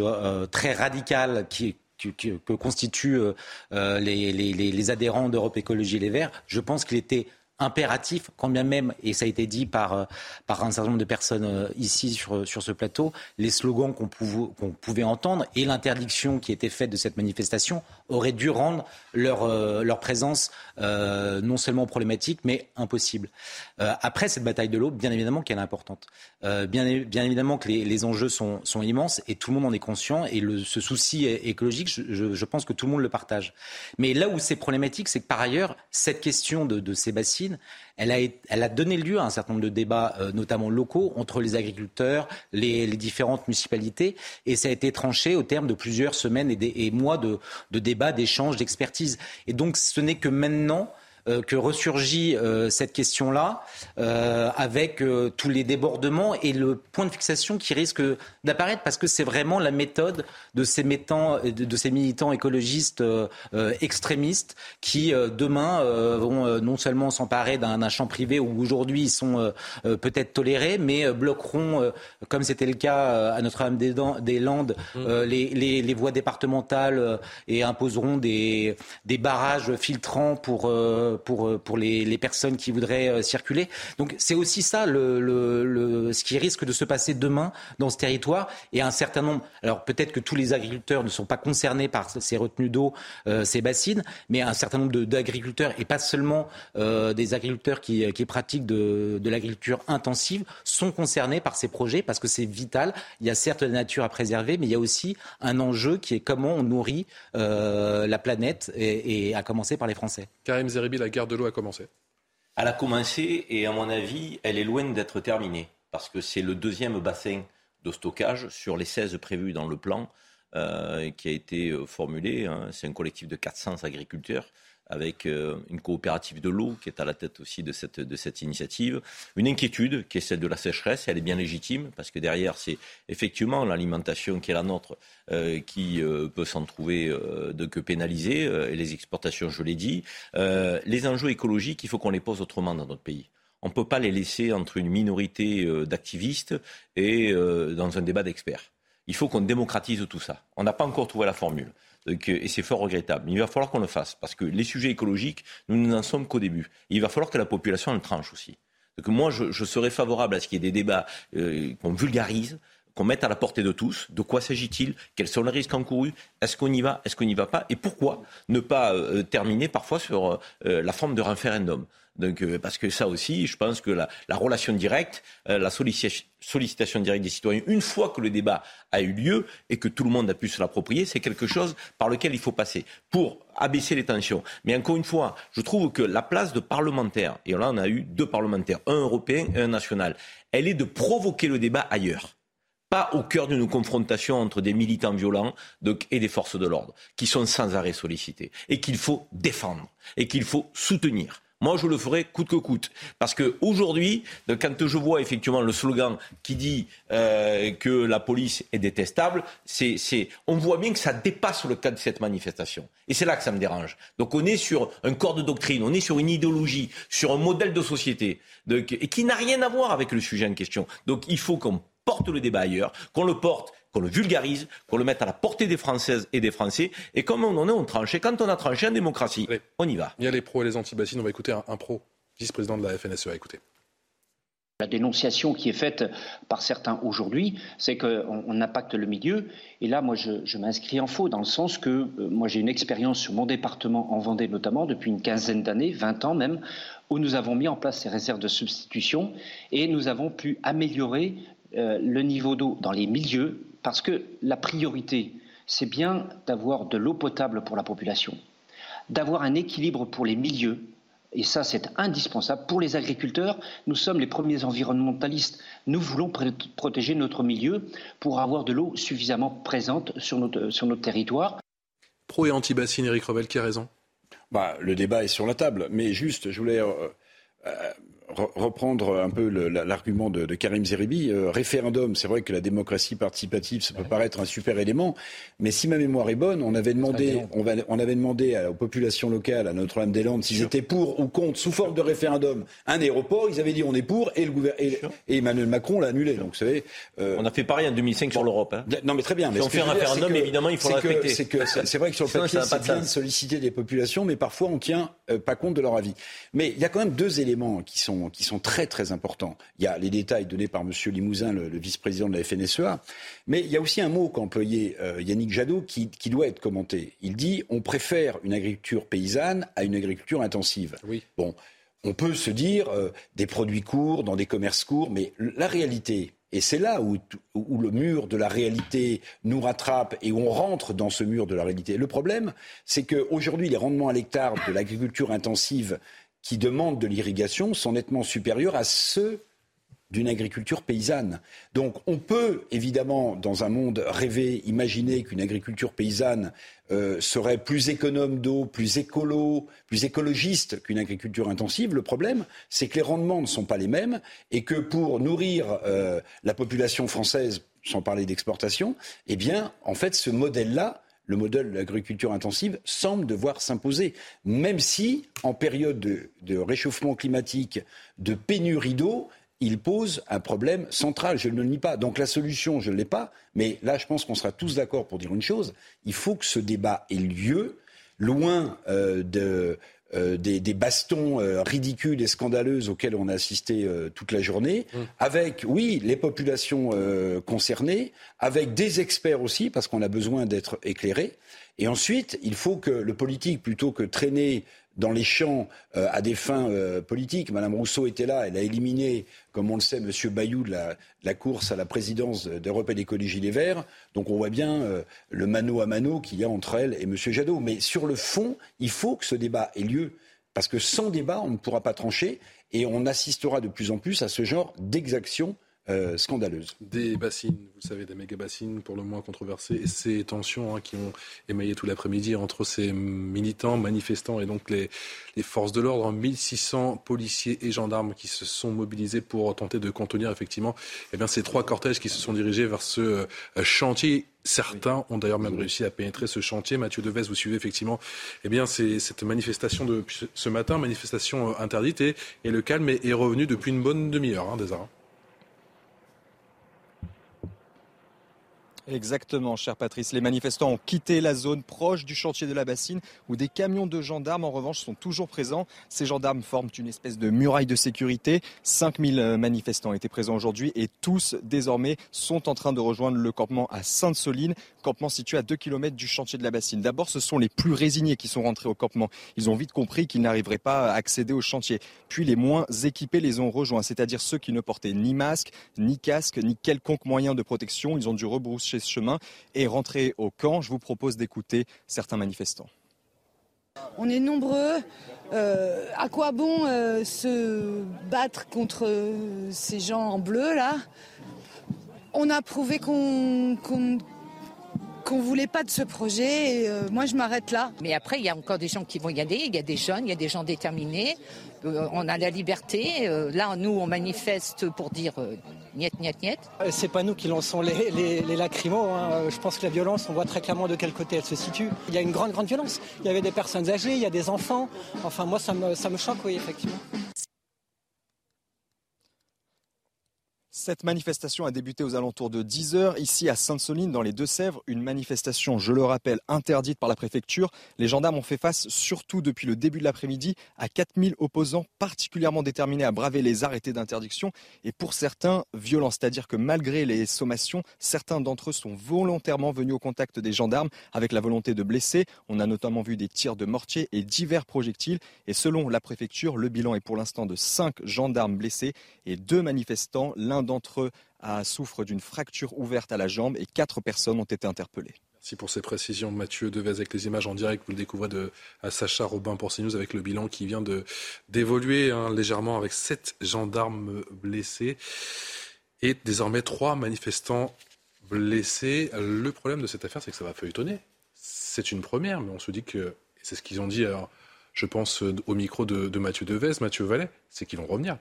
très radicale qui que, constituent euh, euh, les, les, adhérents d'Europe Écologie Les Verts, je pense qu'il était impératif, quand bien même, et ça a été dit par, euh, par un certain nombre de personnes ici sur, sur ce plateau, les slogans qu'on pouvait, pouvait entendre et l'interdiction qui était faite de cette manifestation auraient dû rendre leur, leur présence non seulement problématique, mais impossible. après cette bataille de l'eau, bien évidemment qu'elle est importante. Euh, bien, évidemment que les, enjeux sont, immenses et tout le monde en est conscient. Et ce souci écologique, je, pense que tout le monde le partage. Mais là où c'est problématique, c'est que par ailleurs, cette question de, ces bassines, elle a, donné lieu à un certain nombre de débats, euh, notamment locaux, entre les agriculteurs, les, différentes municipalités. Et ça a été tranché au terme de plusieurs semaines et, mois de, de débats, d'échanges, d'expertise. Et donc ce n'est que maintenant que ressurgit euh, cette question-là, euh, avec tous les débordements et le point de fixation qui risque d'apparaître, parce que c'est vraiment la méthode de ces, de ces militants écologistes extrémistes qui, demain, vont non seulement s'emparer d'un champ privé où aujourd'hui ils sont peut-être tolérés, mais bloqueront, comme c'était le cas à Notre-Dame-des-Landes, mmh. les, voies départementales et imposeront des, des barrages filtrants pour pour, euh, pour les, les personnes qui voudraient euh, circuler. Donc c'est aussi ça le, le, ce qui risque de se passer demain dans ce territoire. Et un certain nombre, alors peut-être que tous les agriculteurs ne sont pas concernés par ces retenues d'eau, euh, ces bassines, mais un certain nombre d'agriculteurs, et pas seulement des agriculteurs qui, qui pratiquent de, de l'agriculture intensive, sont concernés par ces projets parce que c'est vital. Il y a certes la nature à préserver, mais il y a aussi un enjeu qui est comment on nourrit la planète, et, et à commencer par les Français. Karim Zeribi, la guerre de l'eau a commencé Elle a commencé et à mon avis, elle est loin d'être terminée parce que c'est le deuxième bassin de stockage sur les 16 prévus dans le plan euh, qui a été euh, formulé. Hein. C'est un collectif de 400 agriculteurs avec euh, une coopérative de l'eau qui est à la tête aussi de cette, initiative. Une inquiétude qui est celle de la sécheresse, elle est bien légitime, parce que derrière, c'est effectivement l'alimentation qui est la nôtre euh, qui euh, peut s'en trouver de que pénaliser, et les exportations, je l'ai dit. les enjeux écologiques, il faut qu'on les pose autrement dans notre pays. On ne peut pas les laisser entre une minorité d'activistes et dans un débat d'experts. Il faut qu'on démocratise tout ça. On n'a pas encore trouvé la formule et c'est fort regrettable. Mais il va falloir qu'on le fasse, parce que les sujets écologiques, nous n'en sommes qu'au début. il va falloir que la population le tranche aussi. Donc moi, je, serais favorable à ce qu'il y ait des débats euh, qu'on vulgarise, qu'on mette à la portée de tous. De quoi s'agit-il? Quels sont les risques encourus? Est-ce qu'on y va? Est-ce qu'on n'y va pas? Et pourquoi ne pas euh, terminer parfois sur euh, la forme de référendum? Donc, euh, parce que ça aussi, je pense que la, relation directe, euh, la sollicitation directe des citoyens, une fois que le débat a eu lieu et que tout le monde a pu se l'approprier, c'est quelque chose par lequel il faut passer pour abaisser les tensions. Mais encore une fois, je trouve que la place de parlementaire, et là on a eu deux parlementaires, un européen et un national, elle est de provoquer le débat ailleurs pas au cœur d'une confrontation entre des militants violents et des forces de l'ordre, qui sont sans arrêt sollicités, et qu'il faut défendre, et qu'il faut soutenir. Moi, je le ferai coûte que coûte. Parce qu'aujourd'hui, quand je vois effectivement le slogan qui dit euh, que la police est détestable, c'est, on voit bien que ça dépasse le cadre de cette manifestation. Et c'est là que ça me dérange. Donc on est sur un corps de doctrine, on est sur une idéologie, sur un modèle de société, et qui n'a rien à voir avec le sujet en question. Donc il faut qu'on porte le débat ailleurs, qu'on le porte qu'on le vulgarise, qu'on le mette à la portée des Françaises et des Français. Et comme on en est, on tranche. Et quand on a tranché en démocratie, on y va. Il y a les pros et les anti-bassines. On va écouter un, pro, vice-président de la FNSEA. Écoutez. La dénonciation qui est faite par certains aujourd'hui, c'est qu'on impacte le milieu. Et là, moi, je, m'inscris en faux, dans le sens que euh, moi, j'ai une expérience sur mon département, en Vendée notamment, depuis une quinzaine d'années, 20 ans même, où nous avons mis en place ces réserves de substitution et nous avons pu améliorer euh, le niveau d'eau dans les milieux, parce que la priorité, c'est bien d'avoir de l'eau potable pour la population, d'avoir un équilibre pour les milieux et ça, c'est indispensable. Pour les agriculteurs, nous sommes les premiers environnementalistes. Nous voulons protéger notre milieu pour avoir de l'eau suffisamment présente sur notre, sur notre territoire. Pro et anti-bassine, Eric Revel, qui a raison? Bah, Le débat est sur la table. Mais juste, je voulais euh, euh, reprendre un peu l'argument de, Karim Zeribi. Euh, référendum, c'est vrai que la démocratie participative, ça peut paraître un super élément, mais si ma mémoire est bonne, on avait demandé, on, avait demandé aux populations locales à Notre-Dame-des-Landes s'ils étaient pour ou contre, sous forme de référendum, un aéroport. Ils avaient dit on est pour, et, le et, et Emmanuel Macron l'a annulé. Donc, vous savez, euh, on a fait pareil en 2005 sur l'Europe. Hein. Non, mais très bien. Si on fait un référendum, évidemment, il faut respecter. C'est vrai que sur le papier, c'est bien de solliciter des populations, mais parfois on tient euh, pas compte de leur avis. Mais il y a quand même deux éléments qui sont, qui sont très très importants. Il y a les détails donnés par M. Limousin, le, vice-président de la FNSEA, mais il y a aussi un mot qu'a employé euh, Yannick Jadot qui, qui, doit être commenté. Il dit on préfère une agriculture paysanne à une agriculture intensive. Oui. Bon, on peut se dire euh, des produits courts dans des commerces courts, mais la réalité, et c'est là où, où, le mur de la réalité nous rattrape et où on rentre dans ce mur de la réalité. Le problème, c'est qu'aujourd'hui, les rendements à l'hectare de l'agriculture intensive qui demandent de l'irrigation sont nettement supérieurs à ceux d'une agriculture paysanne. Donc on peut évidemment, dans un monde rêvé, imaginer qu'une agriculture paysanne euh, serait plus économe d'eau, plus écolo, plus écologiste qu'une agriculture intensive. Le problème, c'est que les rendements ne sont pas les mêmes et que pour nourrir euh, la population française, sans parler d'exportation, eh bien, en fait, ce modèle-là, le modèle de intensive semble devoir s'imposer, même si, en période de réchauffement climatique, de pénurie d'eau, il pose un problème central. Je ne le nie pas. Donc la solution, je ne l'ai pas. Mais là, je pense qu'on sera tous d'accord pour dire une chose. Il faut que ce débat ait lieu, loin euh, de, euh, des, bastons euh, ridicules et scandaleux auxquels on a assisté toute la journée, mmh. avec, oui, les populations concernées, avec des experts aussi, parce qu'on a besoin d'être éclairés. Et ensuite, il faut que le politique, plutôt que traîner dans les champs euh, à des fins euh, politiques. Madame Rousseau était là, elle a éliminé, comme on le sait, M. Bayou de la, course à la présidence d'Europe et d'écologie Les Verts. Donc on voit bien euh, le mano à mano qu'il y a entre elle et M. Jadot. Mais sur le fond, il faut que ce débat ait lieu. Parce que sans débat, on ne pourra pas trancher et on assistera de plus en plus à ce genre d'exactions euh, scandaleuse. Des bassines, vous savez, des méga bassines pour le moins controversées, et ces tensions hein, qui ont émaillé tout l'après-midi entre ces militants, manifestants et donc les, forces de l'ordre, 1600 policiers et gendarmes qui se sont mobilisés pour tenter de contenir effectivement eh bien, ces trois cortèges qui se sont dirigés vers ce euh, chantier Certains ont d'ailleurs même réussi à pénétrer ce chantier. Mathieu Deves, vous suivez effectivement eh bien, cette manifestation de ce matin, manifestation euh, interdite, et, le calme est, revenu depuis une bonne demi-heure, hein, déjà. Exactement, cher Patrice. Les manifestants ont quitté la zone proche du chantier de la bassine où des camions de gendarmes, en revanche, sont toujours présents. Ces gendarmes forment une espèce de muraille de sécurité. 5000 euh, manifestants étaient présents aujourd'hui et tous, désormais, sont en train de rejoindre le campement à Sainte-Soline, campement situé à 2 km du chantier de la bassine. D'abord, ce sont les plus résignés qui sont rentrés au campement. Ils ont vite compris qu'ils n'arriveraient pas à accéder au chantier. Puis les moins équipés les ont rejoints, c'est-à-dire ceux qui ne portaient ni masque, ni casque, ni quelconque moyen de protection. Ils ont dû rebrousser ce chemin et rentrer au camp. Je vous propose d'écouter certains manifestants. On est nombreux. Euh, à quoi bon euh, se battre contre euh, ces gens en bleu là? On a prouvé qu'on qu'on voulait pas de ce projet et moi je m'arrête là. Mais après il y a encore des gens qui vont y aller, il y a des jeunes, il y a des gens déterminés. Euh, on a la liberté. Euh, là, nous, on manifeste pour dire euh, niet, niet, niet. C'est pas nous qui lançons les, les, lacrymos. Hein. Je pense que la violence, on voit très clairement de quel côté elle se situe. Il y a une grande, grande violence. Il y avait des personnes âgées, il y a des enfants. Enfin, moi, ça me, ça me choque, oui, effectivement. Cette manifestation a débuté aux alentours de 10 heures ici à Sainte-Soline dans les Deux-Sèvres. Une manifestation, je le rappelle, interdite par la préfecture. Les gendarmes ont fait face, surtout depuis le début de l'après-midi, à 4000 opposants particulièrement déterminés à braver les arrêtés d'interdiction et pour certains violents. C'est-à-dire que malgré les sommations, certains d'entre eux sont volontairement venus au contact des gendarmes avec la volonté de blesser. On a notamment vu des tirs de mortier et divers projectiles. Et selon la préfecture, le bilan est pour l'instant de 5 gendarmes blessés et deux manifestants. L'un d'entre eux a, souffre d'une fracture ouverte à la jambe et quatre personnes ont été interpellées. Merci pour ces précisions, Mathieu Devez, avec les images en direct. Vous le découvrez de à Sacha Robin pour CNews avec le bilan qui vient d'évoluer hein, légèrement avec sept gendarmes blessés et désormais trois manifestants blessés. Le problème de cette affaire, c'est que ça va feuilletonner. C'est une première, mais on se dit que, c'est ce qu'ils ont dit, alors, je pense au micro de, de Mathieu Devez, Mathieu Vallet, c'est qu'ils vont revenir.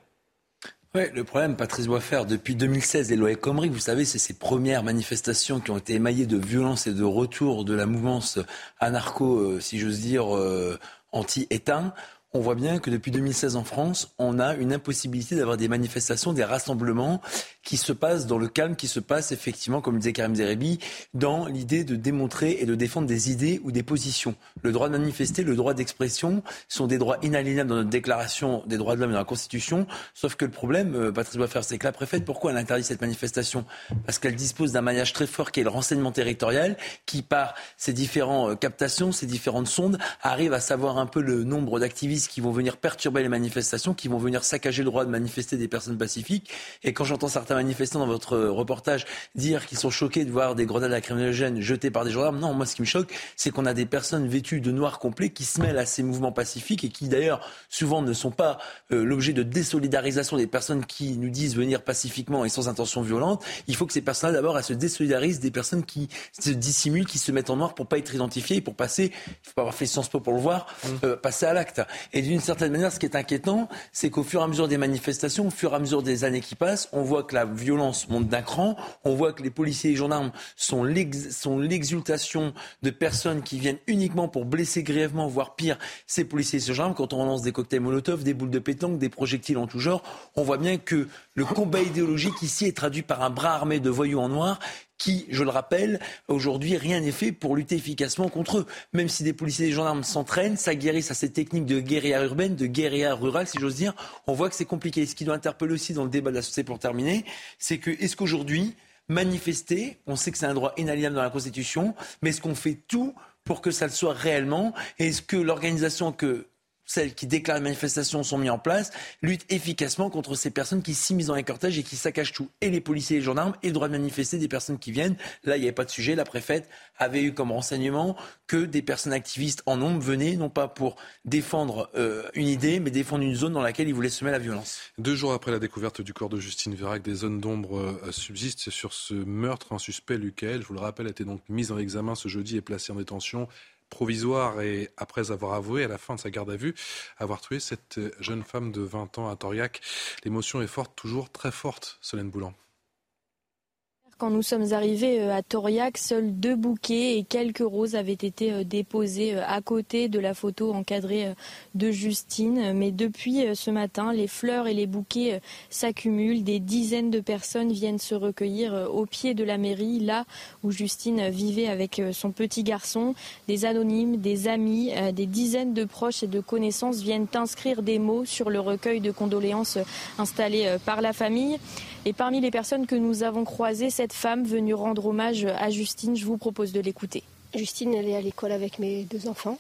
Oui, le problème, Patrice Boisfer, depuis 2016, les lois Khomri, vous savez, c'est ces premières manifestations qui ont été émaillées de violence et de retour de la mouvance anarcho, euh, si j'ose dire, euh, anti-État on voit bien que depuis 2016 en France, on a une impossibilité d'avoir des manifestations, des rassemblements qui se passent dans le calme, qui se passent effectivement, comme disait Karim Zerebi, dans l'idée de démontrer et de défendre des idées ou des positions. Le droit de manifester, le droit d'expression sont des droits inaliénables dans notre déclaration des droits de l'homme et dans la Constitution. Sauf que le problème, euh, Patrice faire, c'est que la préfète, pourquoi elle interdit cette manifestation? Parce qu'elle dispose d'un maillage très fort qui est le renseignement territorial, qui par ses différentes euh, captations, ses différentes sondes, arrive à savoir un peu le nombre d'activistes qui vont venir perturber les manifestations, qui vont venir saccager le droit de manifester des personnes pacifiques. Et quand j'entends certains manifestants dans votre reportage dire qu'ils sont choqués de voir des grenades lacrymogènes jetées par des gendarmes, non, moi ce qui me choque, c'est qu'on a des personnes vêtues de noir complet qui se mêlent à ces mouvements pacifiques et qui d'ailleurs souvent ne sont pas euh, l'objet de désolidarisation des personnes qui nous disent venir pacifiquement et sans intention violente. Il faut que ces personnes-là d'abord se désolidarisent des personnes qui se dissimulent, qui se mettent en noir pour pas être identifiées et pour passer, il faut pas avoir fait Sciences Po pour le voir, mmh. euh, passer à l'acte. Et d'une certaine manière, ce qui est inquiétant, c'est qu'au fur et à mesure des manifestations, au fur et à mesure des années qui passent, on voit que la violence monte d'un cran, on voit que les policiers et les gendarmes sont l'exultation de personnes qui viennent uniquement pour blesser grièvement, voire pire, ces policiers et ces gendarmes. Quand on lance des cocktails Molotov, des boules de pétanque, des projectiles en tout genre, on voit bien que le combat idéologique ici est traduit par un bras armé de voyous en noir qui, je le rappelle, aujourd'hui, rien n'est fait pour lutter efficacement contre eux. Même si des policiers et des gendarmes s'entraînent, s'aguerrissent à ces techniques de guérilla urbaine, de guérilla rurale, si j'ose dire, on voit que c'est compliqué. Ce qui doit interpeller aussi dans le débat de la société pour terminer, c'est que est-ce qu'aujourd'hui, manifester, on sait que c'est un droit inaliénable dans la Constitution, mais est-ce qu'on fait tout pour que ça le soit réellement? Est-ce que l'organisation que celles qui déclarent les manifestations sont mises en place, luttent efficacement contre ces personnes qui s'immiscent dans les cortèges et qui saccagent tout. Et les policiers et les gendarmes et le droit de manifester des personnes qui viennent. Là, il n'y avait pas de sujet. La préfète avait eu comme renseignement que des personnes activistes en nombre venaient, non pas pour défendre euh, une idée, mais défendre une zone dans laquelle ils voulaient semer la violence. Deux jours après la découverte du corps de Justine Vérac, des zones d'ombre euh, subsistent sur ce meurtre. Un suspect, Lucael, je vous le rappelle, a été donc mis en examen ce jeudi et placé en détention provisoire et après avoir avoué à la fin de sa garde à vue avoir tué cette jeune femme de 20 ans à Toriac. L'émotion est forte, toujours très forte, Solène Boulan. Quand nous sommes arrivés euh, à Toriac, seuls deux bouquets et quelques roses avaient été euh, déposés euh, à côté de la photo encadrée de Justine. Mais depuis ce matin, les fleurs et les bouquets s'accumulent. Des dizaines de personnes viennent se recueillir au pied de la mairie, là où Justine vivait avec son petit garçon. Des anonymes, des amis, des dizaines de proches et de connaissances viennent inscrire des mots sur le recueil de condoléances installé par la famille. Et parmi les personnes que nous avons croisées, cette femme venue rendre hommage à Justine, je vous propose de l'écouter. Justine, elle est à l'école avec mes deux enfants.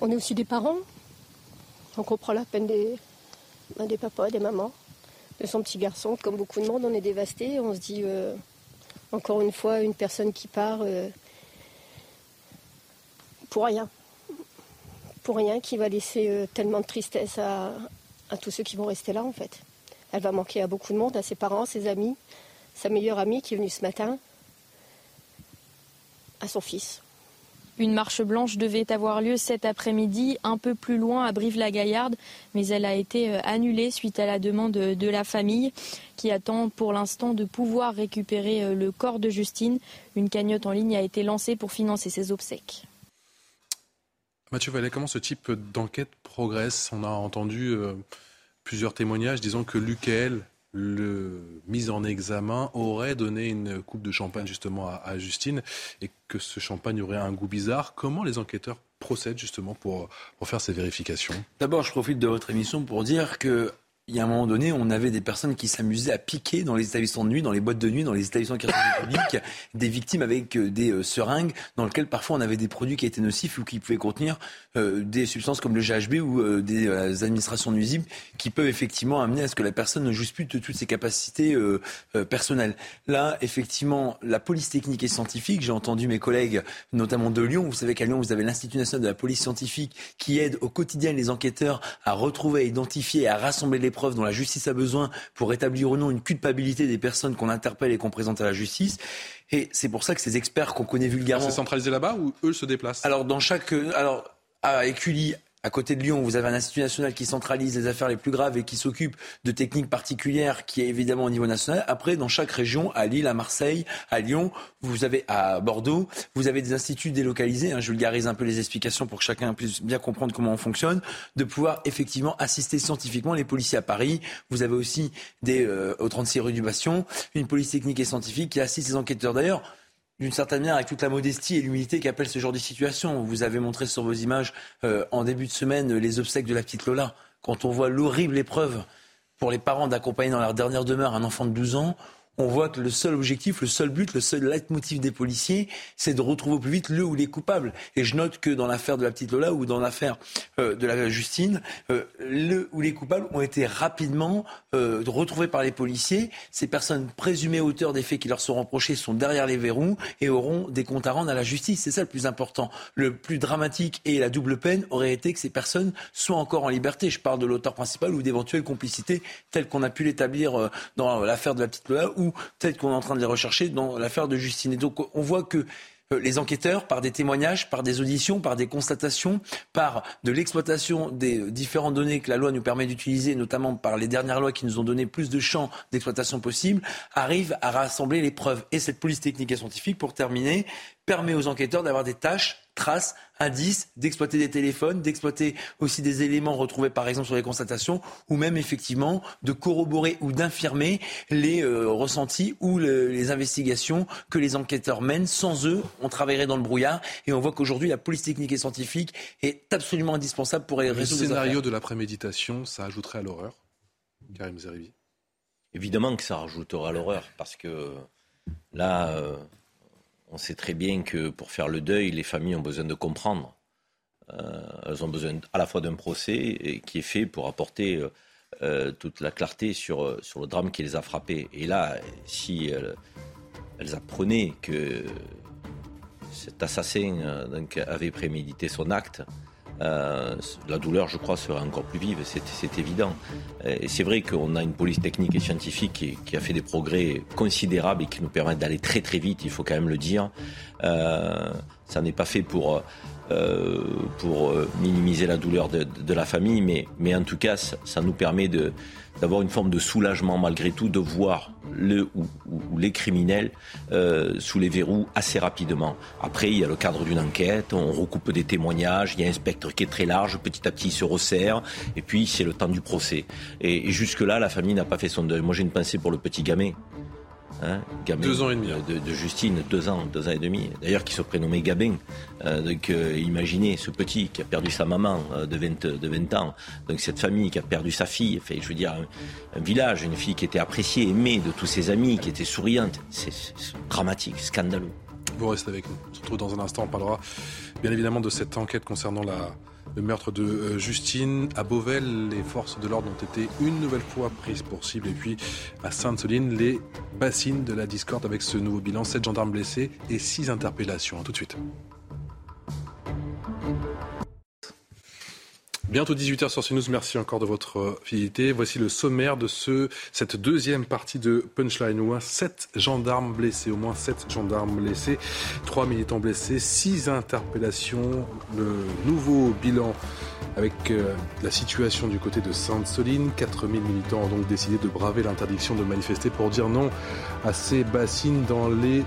On est aussi des parents. On comprend la peine des, des papas, des mamans, de son petit garçon. Comme beaucoup de monde, on est dévasté. On se dit, euh, encore une fois, une personne qui part euh, pour rien. Pour rien, qui va laisser euh, tellement de tristesse à, à tous ceux qui vont rester là, en fait. Elle va manquer à beaucoup de monde, à ses parents, ses amis, sa meilleure amie qui est venue ce matin, à son fils. Une marche blanche devait avoir lieu cet après-midi, un peu plus loin à Brive-la-Gaillarde, mais elle a été euh, annulée suite à la demande de la famille qui attend pour l'instant de pouvoir récupérer euh, le corps de Justine. Une cagnotte en ligne a été lancée pour financer ses obsèques. Mathieu Vallet, comment ce type d'enquête progresse? On a entendu euh, plusieurs témoignages disant que Lucael le mise en examen aurait donné une coupe de champagne justement à, Justine et que ce champagne aurait un goût bizarre. Comment les enquêteurs procèdent justement pour, pour faire ces vérifications? D'abord, je profite de votre émission pour dire que il y a un moment donné, on avait des personnes qui s'amusaient à piquer dans les établissements de nuit, dans les boîtes de nuit, dans les établissements publics, des victimes avec euh, des euh, seringues dans lesquelles parfois on avait des produits qui étaient nocifs ou qui pouvaient contenir euh, des substances comme le GHB ou des administrations nuisibles qui peuvent effectivement amener à ce que la personne ne jouisse plus de toutes ses capacités personnelles. Là, effectivement, la police technique et scientifique, j'ai entendu mes collègues, notamment de Lyon, vous savez qu'à Lyon, vous avez l'Institut national de la police scientifique qui aide au quotidien les enquêteurs à retrouver, à identifier à rassembler les preuves dont la justice a besoin pour établir ou non une culpabilité des personnes qu'on interpelle et qu'on présente à la justice. Et c'est pour ça que ces experts qu'on connaît vulgairement. C'est centralisé là-bas ou eux se déplacent? Alors, dans chaque. Alors, à Écully, à côté de Lyon, vous avez un institut national qui centralise les affaires les plus graves et qui s'occupe de techniques particulières, qui est évidemment au niveau national. Après, dans chaque région, à Lille, à Marseille, à Lyon, vous avez à Bordeaux, vous avez des instituts délocalisés. Hein, je vulgarise un peu les explications pour que chacun puisse bien comprendre comment on fonctionne, de pouvoir effectivement assister scientifiquement les policiers à Paris. Vous avez aussi des euh, au 36 rue du Bastion, une police technique et scientifique qui assiste les enquêteurs. D'ailleurs, d'une certaine manière, avec toute la modestie et l'humilité qu'appelle ce genre de situation. Vous avez montré sur vos images euh, en début de semaine les obsèques de la petite Lola. Quand on voit l'horrible épreuve pour les parents d'accompagner dans leur dernière demeure un enfant de 12 ans, on voit que le seul objectif, le seul but, le seul leitmotiv des policiers, c'est de retrouver au plus vite le ou les coupables. Et je note que dans l'affaire de la petite Lola ou dans l'affaire euh, de la Justine, euh, le ou les coupables ont été rapidement euh, retrouvés par les policiers. Ces personnes présumées auteurs des faits qui leur sont reprochés sont derrière les verrous et auront des comptes à rendre à la justice. C'est ça le plus important. Le plus dramatique et la double peine aurait été que ces personnes soient encore en liberté. Je parle de l'auteur principal ou d'éventuelles complicités telles qu'on a pu l'établir dans l'affaire de la petite Lola ou peut-être qu'on est en train de les rechercher dans l'affaire de Justine. Et donc on voit que euh, les enquêteurs, par des témoignages, par des auditions, par des constatations, par de l'exploitation des différentes données que la loi nous permet d'utiliser, notamment par les dernières lois qui nous ont donné plus de champs d'exploitation possibles, arrivent à rassembler les preuves. Et cette police technique et scientifique, pour terminer, permet aux enquêteurs d'avoir des tâches traces, indices, d'exploiter des téléphones, d'exploiter aussi des éléments retrouvés par exemple sur les constatations, ou même effectivement de corroborer ou d'infirmer les euh, ressentis ou les investigations que les enquêteurs mènent. Sans eux, on travaillerait dans le brouillard. Et on voit qu'aujourd'hui la police technique et scientifique est absolument indispensable pour résoudre le scénario de la préméditation, ça ajouterait à l'horreur Karim Zeribi? Évidemment que ça rajouterait à l'horreur parce que là, euh, on sait très bien que pour faire le deuil, les familles ont besoin de comprendre. Euh, elles ont besoin à la fois d'un procès qui est fait pour apporter euh, euh, toute la clarté sur, sur le drame qui les a frappés. Et là, si elles, apprenaient que cet assassin avait prémédité son acte, euh, la douleur, je crois, sera encore plus vive, c'est évident. Et c'est vrai qu'on a une police technique et scientifique qui, a fait des progrès considérables et qui nous permettent d'aller très très vite, il faut quand même le dire. Euh, ça n'est pas fait pour, euh, pour minimiser la douleur de, la famille, mais, mais en tout cas, ça nous permet de, d'avoir une forme de soulagement malgré tout, de voir le ou, les criminels euh, sous les verrous assez rapidement. Après, il y a le cadre d'une enquête, on recoupe des témoignages, il y a un spectre qui est très large, petit à petit il se resserre, et puis c'est le temps du procès. Et, et jusque-là, la famille n'a pas fait son deuil. Moi j'ai une pensée pour le petit gamin Hein, deux ans et demi. De, Justine, deux ans, deux ans et demi. D'ailleurs, qui se prénommait Gabin. Euh, donc, euh, imaginez ce petit qui a perdu sa maman euh, de, 20, de 20 ans. Donc, cette famille qui a perdu sa fille. Fait, je veux dire, un, village, une fille qui était appréciée, aimée de tous ses amis, qui était souriante. C'est dramatique, scandaleux. Vous restez avec nous. On se retrouve dans un instant. On parlera bien évidemment de cette enquête concernant la, le meurtre de euh, Justine. À Beauvais, les forces de l'ordre ont été une nouvelle fois prises pour cible. Et puis à Sainte-Soline, les bassines de la discorde avec ce nouveau bilan. 7 gendarmes blessés et 6 interpellations. tout de suite. Bientôt 18h sur CNews, merci encore de votre euh, fidélité. Voici le sommaire de ce, cette deuxième partie de Punchline. Au moins 7 gendarmes blessés, au moins 7 gendarmes blessés, 3 militants blessés, 6 interpellations, le nouveau bilan avec euh, la situation du côté de Sainte-Soline. 4000 militants ont donc décidé de braver l'interdiction de manifester pour dire non à ces bassines dans les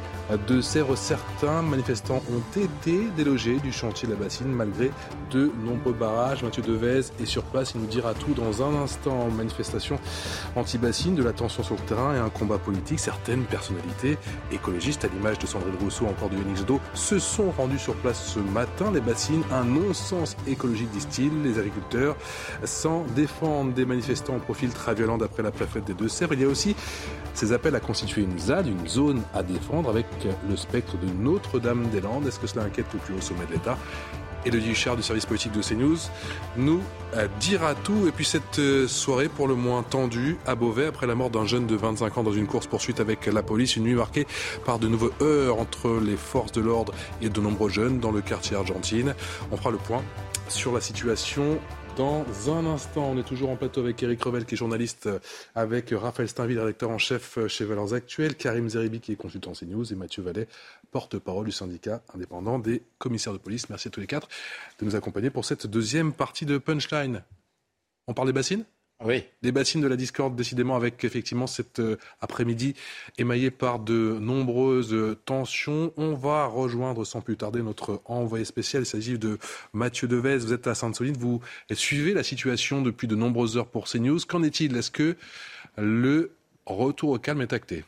de Sèvres. Certains manifestants ont été délogés du chantier de la bassine malgré de nombreux barrages. Mathieu Devez est sur place. Il nous dira tout dans un instant. Manifestation anti-bassine, de la tension sur le terrain et un combat politique. Certaines personnalités écologistes, à l'image de Sandrine Rousseau, encore de Yannick Jadot, se sont rendus sur place ce matin. Les bassines, un non-sens écologique, disent-ils. Les agriculteurs sans défendre des manifestants au profil très violent d'après la préfète des Deux-Sèvres. Il y a aussi ces appels à constituer une ZAD, une zone à défendre, avec le spectre de Notre-Dame-des-Landes. Est-ce que cela inquiète le plus haut sommet de l'État? Elodie Huchard du service politique de CNews nous euh, dira tout. Et puis cette euh, soirée pour le moins tendue à Beauvais après la mort d'un jeune de 25 ans dans une course-poursuite avec la police. Une nuit marquée par de nouveaux heurts entre les forces de l'ordre et de nombreux jeunes dans le quartier argentine. On fera le point sur la situation dans un instant. On est toujours en plateau avec Eric Revel, qui est journaliste, avec Raphaël Steinville, rédacteur en chef chez Valeurs Actuelles, Karim Zeribi, qui est consultant CNews, et Mathieu Vallet, porte-parole du syndicat indépendant des commissaires de police. Merci à tous les quatre de nous accompagner pour cette deuxième partie de Punchline. On parle des bassines? Oui. Les bassines de la discorde, décidément, avec effectivement cet euh, après-midi émaillé par de nombreuses tensions. On va rejoindre sans plus tarder notre envoyé spécial. Il s'agit de Mathieu Devez. Vous êtes à Sainte-Soline. Vous suivez la situation depuis de nombreuses heures pour CNews. Qu'en est-il? Est-ce que le retour au calme est acté?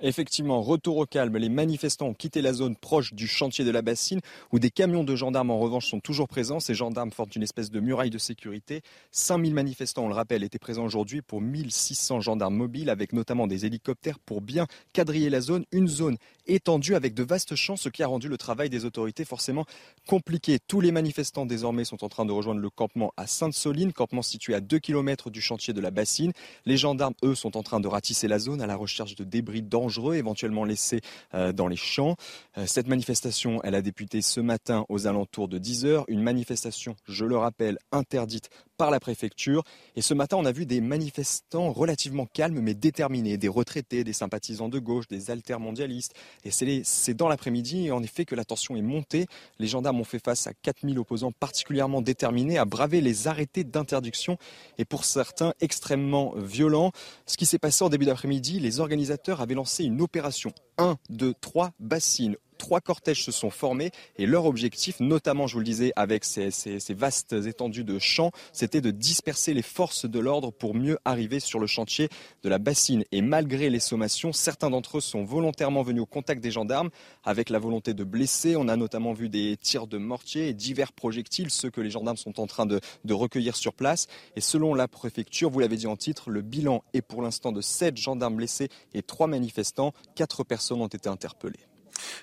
Effectivement, retour au calme. Les manifestants ont quitté la zone proche du chantier de la bassine, où des camions de gendarmes, en revanche, sont toujours présents. Ces gendarmes forment une espèce de muraille de sécurité. 5000 manifestants, on le rappelle, étaient présents aujourd'hui pour 1600 gendarmes mobiles, avec notamment des hélicoptères pour bien quadriller la zone. Une zone étendue avec de vastes champs, ce qui a rendu le travail des autorités forcément compliqué. Tous les manifestants, désormais, sont en train de rejoindre le campement à Sainte-Soline, campement situé à 2 km du chantier de la bassine. Les gendarmes, eux, sont en train de ratisser la zone à la recherche de débris dangereux éventuellement laissés euh, dans les champs. Euh, cette manifestation, elle a débuté ce matin aux alentours de 10 heures. Une manifestation, je le rappelle, interdite par la préfecture. Et ce matin, on a vu des manifestants relativement calmes mais déterminés, des retraités, des sympathisants de gauche, des altermondialistes. Et c'est dans l'après-midi, en effet, que la tension est montée. Les gendarmes ont fait face à 4000 opposants particulièrement déterminés à braver les arrêtés d'interdiction et pour certains extrêmement violents. Ce qui s'est passé en début d'après-midi, les organisateurs avaient lancé une opération 1, 2, 3 bassines trois cortèges se sont formés et leur objectif, notamment, je vous le disais, avec ces, vastes étendues de champs, c'était de disperser les forces de l'ordre pour mieux arriver sur le chantier de la bassine. Et malgré les sommations, certains d'entre eux sont volontairement venus au contact des gendarmes avec la volonté de blesser. On a notamment vu des tirs de mortier et divers projectiles, ceux que les gendarmes sont en train de, de recueillir sur place. Et selon la préfecture, vous l'avez dit en titre, le bilan est pour l'instant de sept gendarmes blessés et trois manifestants. Quatre personnes ont été interpellées.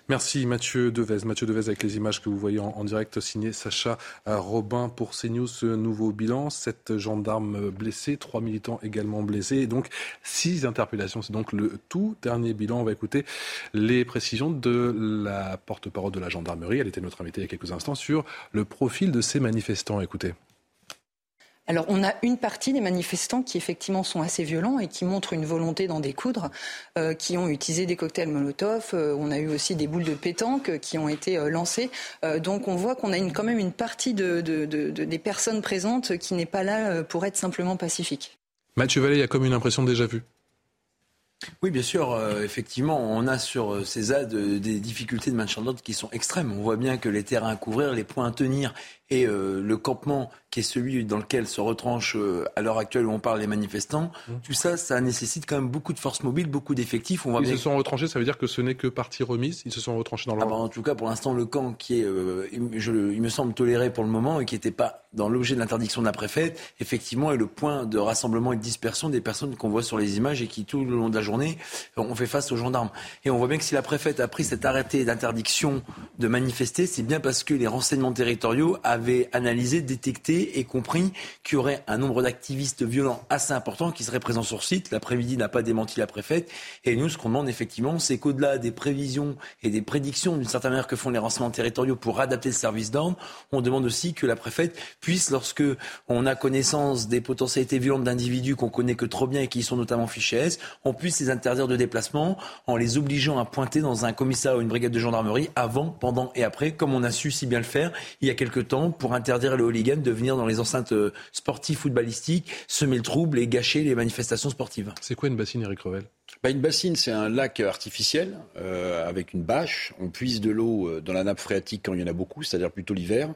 Merci Mathieu Devez. Mathieu Devez avec les images que vous voyez en, direct signé Sacha euh, Robin pour CNews. Ce nouveau bilan, sept gendarmes blessés, trois militants également blessés et donc six interpellations. C'est donc le tout dernier bilan. On va écouter les précisions de la porte-parole de la gendarmerie. Elle était notre invitée il y a quelques instants sur le profil de ces manifestants. Écoutez. Alors, on a une partie des manifestants qui effectivement sont assez violents et qui montrent une volonté d'en découdre, euh, qui ont utilisé des cocktails Molotov. Euh, on a eu aussi des boules de pétanque qui ont été euh, lancées. donc, on voit qu'on a une, quand même une partie de, des personnes présentes qui n'est pas là pour être simplement pacifique. Mathieu Vallée, il y a comme une impression déjà vue. Oui, bien sûr, effectivement, on a sur ces ZAD des difficultés de maintien d'ordre qui sont extrêmes. On voit bien que les terrains à couvrir, les points à tenir et le campement qui est celui dans lequel se retranchent euh, à l'heure actuelle où on parle les manifestants, mmh. tout ça, ça nécessite quand même beaucoup de forces mobiles, beaucoup d'effectifs. Ils se sont retranchés, ça veut dire que ce n'est que partie remise Ils se sont retranchés dans le ah bah, En tout cas, pour l'instant, le camp qui est, euh, je, il me semble, toléré pour le moment et qui n'était pas dans l'objet de l'interdiction de la préfète, effectivement, est le point de rassemblement et de dispersion des personnes qu'on voit sur les images et qui, tout le long de la journée, ont fait face aux gendarmes. Et on voit bien que si la préfète a pris cet arrêté d'interdiction de manifester, c'est bien parce que les renseignements territoriaux avaient analysé, détecté et compris qu'il y aurait un nombre d'activistes violents assez important qui seraient présents sur site. L'après-midi n'a pas démenti la préfète. Et nous, ce qu'on demande effectivement, c'est qu'au-delà des prévisions et des prédictions d'une certaine manière que font les renseignements territoriaux pour adapter le service d'ordre, on demande aussi que la préfète puisse, lorsque on a connaissance des potentialités violentes d'individus qu'on connaît que trop bien et qui sont notamment fichés on puisse les interdire de déplacement en les obligeant à pointer dans un commissariat ou une brigade de gendarmerie avant, pendant et après, comme on a su si bien le faire il y a quelque temps exemple, pour interdire les hooligans de venir dans les enceintes sportives, footballistiques, semer le trouble et gâcher les manifestations sportives. C'est quoi une bassine, Eric Revel? Bah, Une bassine, c'est un lac artificiel avec une bâche. On puise de l'eau dans la nappe phréatique quand il y en a beaucoup, c'est-à-dire plutôt l'hiver.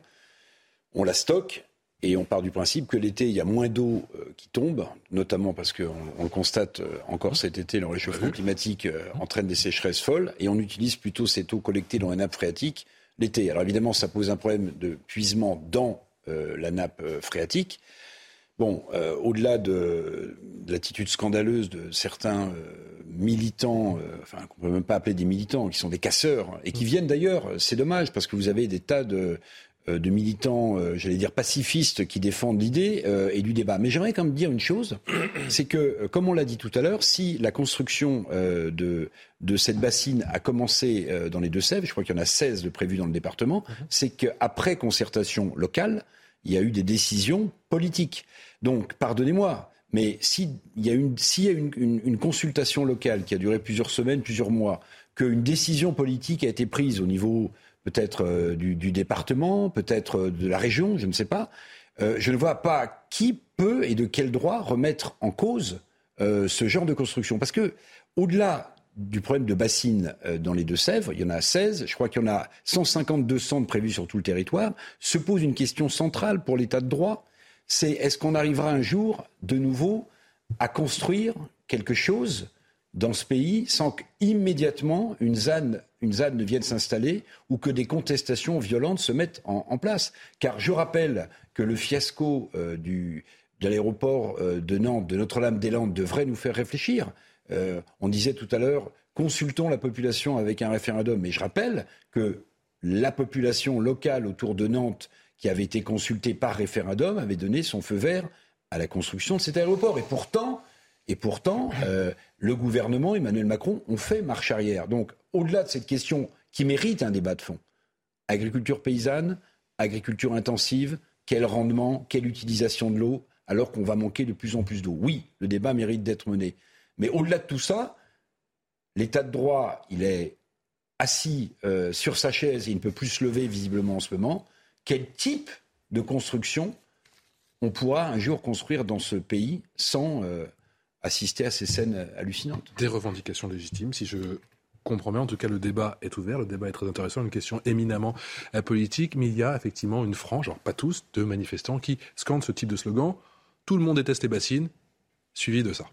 On la stocke et on part du principe que l'été, il y a moins d'eau euh, qui tombe, notamment parce qu'on on le constate euh, encore cet été, le réchauffement climatique euh, entraîne des sécheresses folles, et on utilise plutôt cette eau collectée dans la nappe phréatique l'été. Alors évidemment, ça pose un problème de puisement dans la nappe phréatique. Bon, au-delà de, l'attitude scandaleuse de certains militants, enfin qu'on peut même pas appeler des militants, qui sont des casseurs et qui viennent d'ailleurs, c'est dommage parce que vous avez des tas de, euh, de militants, euh, j'allais dire pacifistes, qui défendent l'idée euh, et du débat. Mais j'aimerais quand même dire une chose, c'est que, comme on l'a dit tout à l'heure, si la construction de, de cette bassine a commencé dans les Deux-Sèvres, je crois qu'il y en a 16 de prévus dans le département, mhm. c'est qu'après concertation locale, il y a eu des décisions politiques. Donc, pardonnez-moi, mais s'il y a, une, y a une, une, consultation locale qui a duré plusieurs semaines, plusieurs mois, qu'une décision politique a été prise au niveau peut-être euh, du, département, peut-être euh, de la région, je ne sais pas. Euh, je ne vois pas qui peut et de quel droit remettre en cause ce genre de construction. Parce que, au-delà du problème de bassines dans les Deux-Sèvres, il y en a 16, je crois qu'il y en a 152 centres prévus sur tout le territoire, se pose une question centrale pour l'état de droit, c'est est-ce qu'on arrivera un jour de nouveau à construire quelque chose dans ce pays sans qu'immédiatement une ZAN, une ne vienne s'installer ou que des contestations violentes se mettent en, place. Car je rappelle que le fiasco euh, du, de l'aéroport euh, de Nantes, de Notre-Dame-des-Landes, devrait nous faire réfléchir. Euh, on disait tout à l'heure, consultons la population avec un référendum. Mais je rappelle que la population locale autour de Nantes, qui avait été consultée par référendum, avait donné son feu vert à la construction de cet aéroport. Et pourtant, et pourtant, euh, le gouvernement, Emmanuel Macron, ont fait marche arrière. Donc, au-delà de cette question qui mérite un débat de fond, agriculture paysanne, agriculture intensive, quel rendement, quelle utilisation de l'eau, alors qu'on va manquer de plus en plus d'eau. Oui, le débat mérite d'être mené. Mais au-delà de tout ça, l'état de droit, il est assis euh, sur sa chaise et il ne peut plus se lever visiblement en ce moment. Quel type de construction on pourra un jour construire dans ce pays sans euh, assister à ces scènes hallucinantes. Des revendications légitimes, si je comprends bien. En tout cas, le débat est ouvert, le débat est très intéressant, une question éminemment euh, politique, mais il y a effectivement une frange, alors pas tous, de manifestants qui scandent ce type de slogan. Tout le monde déteste les bassines, suivi de ça.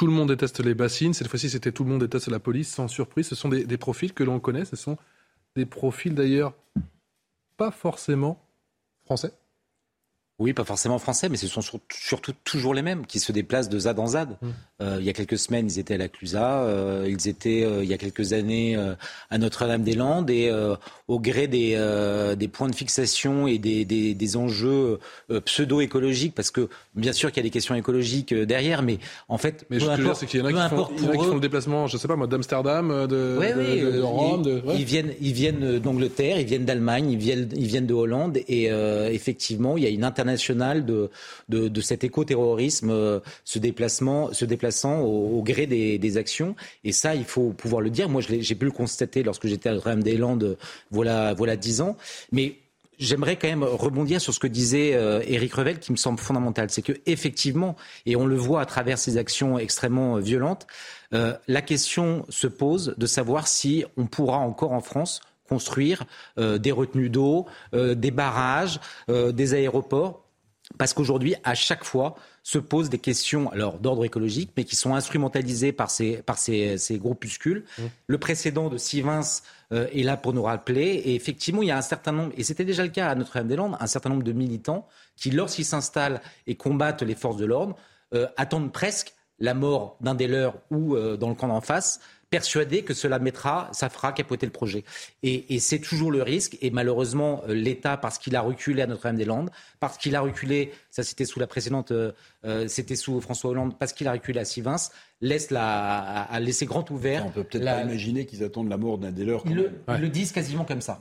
Tout le monde déteste les bassines. Cette fois-ci, c'était tout le monde déteste la police. Sans surprise, ce sont des, des profils que l'on connaît. Ce sont des profils d'ailleurs pas forcément français. Oui, pas forcément français, mais ce sont surtout toujours les mêmes qui se déplacent de ZAD en ZAD. Mmh. Euh, il y a quelques semaines, ils étaient à la Clusa, euh, ils étaient euh, il y a quelques années à Notre-Dame-des-Landes, et au gré des, des, points de fixation et des, des, des enjeux pseudo-écologiques, parce que bien sûr qu'il y a des questions écologiques derrière, mais en fait, mais peu importe, c'est qu'il y en a qui, font, il y en a qui font le déplacement, je sais pas moi, d'Amsterdam, de, oui, de, Rome. Ils, ils, viennent, ils viennent d'Angleterre, ils viennent d'Allemagne, ils viennent, ils viennent de Hollande, et effectivement, il y a une internationale de, de, cet éco-terrorisme euh, se, déplacement, se déplaçant au, gré des, actions. Et ça, il faut pouvoir le dire. Moi, j'ai pu le constater lorsque j'étais à Rame des Landes, voilà, voilà 10 ans. Mais J'aimerais quand même rebondir sur ce que disait euh, Éric Revel, qui me semble fondamental. C'est que effectivement, et on le voit à travers ces actions extrêmement euh, violentes, la question se pose de savoir si on pourra encore en France construire des retenues d'eau, des barrages, des aéroports parce qu'aujourd'hui, à chaque fois, se posent des questions alors d'ordre écologique, mais qui sont instrumentalisées par ces, par ces, ces groupuscules. Mmh. Le précédent de Sivins euh, est là pour nous rappeler. Et effectivement, il y a un certain nombre, et c'était déjà le cas à Notre-Dame-des-Landes, un certain nombre de militants qui, lorsqu'ils s'installent et combattent les forces de l'ordre, euh, attendent presque la mort d'un des leurs ou euh, dans le camp d'en face persuadé que cela mettra, ça fera capoter le projet. Et, c'est toujours le risque. Et malheureusement, euh, l'État, parce qu'il a reculé à Notre-Dame-des-Landes, parce qu'il a reculé, ça c'était sous la précédente, euh, euh, c'était sous François Hollande, parce qu'il a reculé à Sivins, laisse la, a laissé grand ouvert. On peut peut-être pas imaginer qu'ils attendent la mort d'un des leurs. Ils, le, disent quasiment comme ça.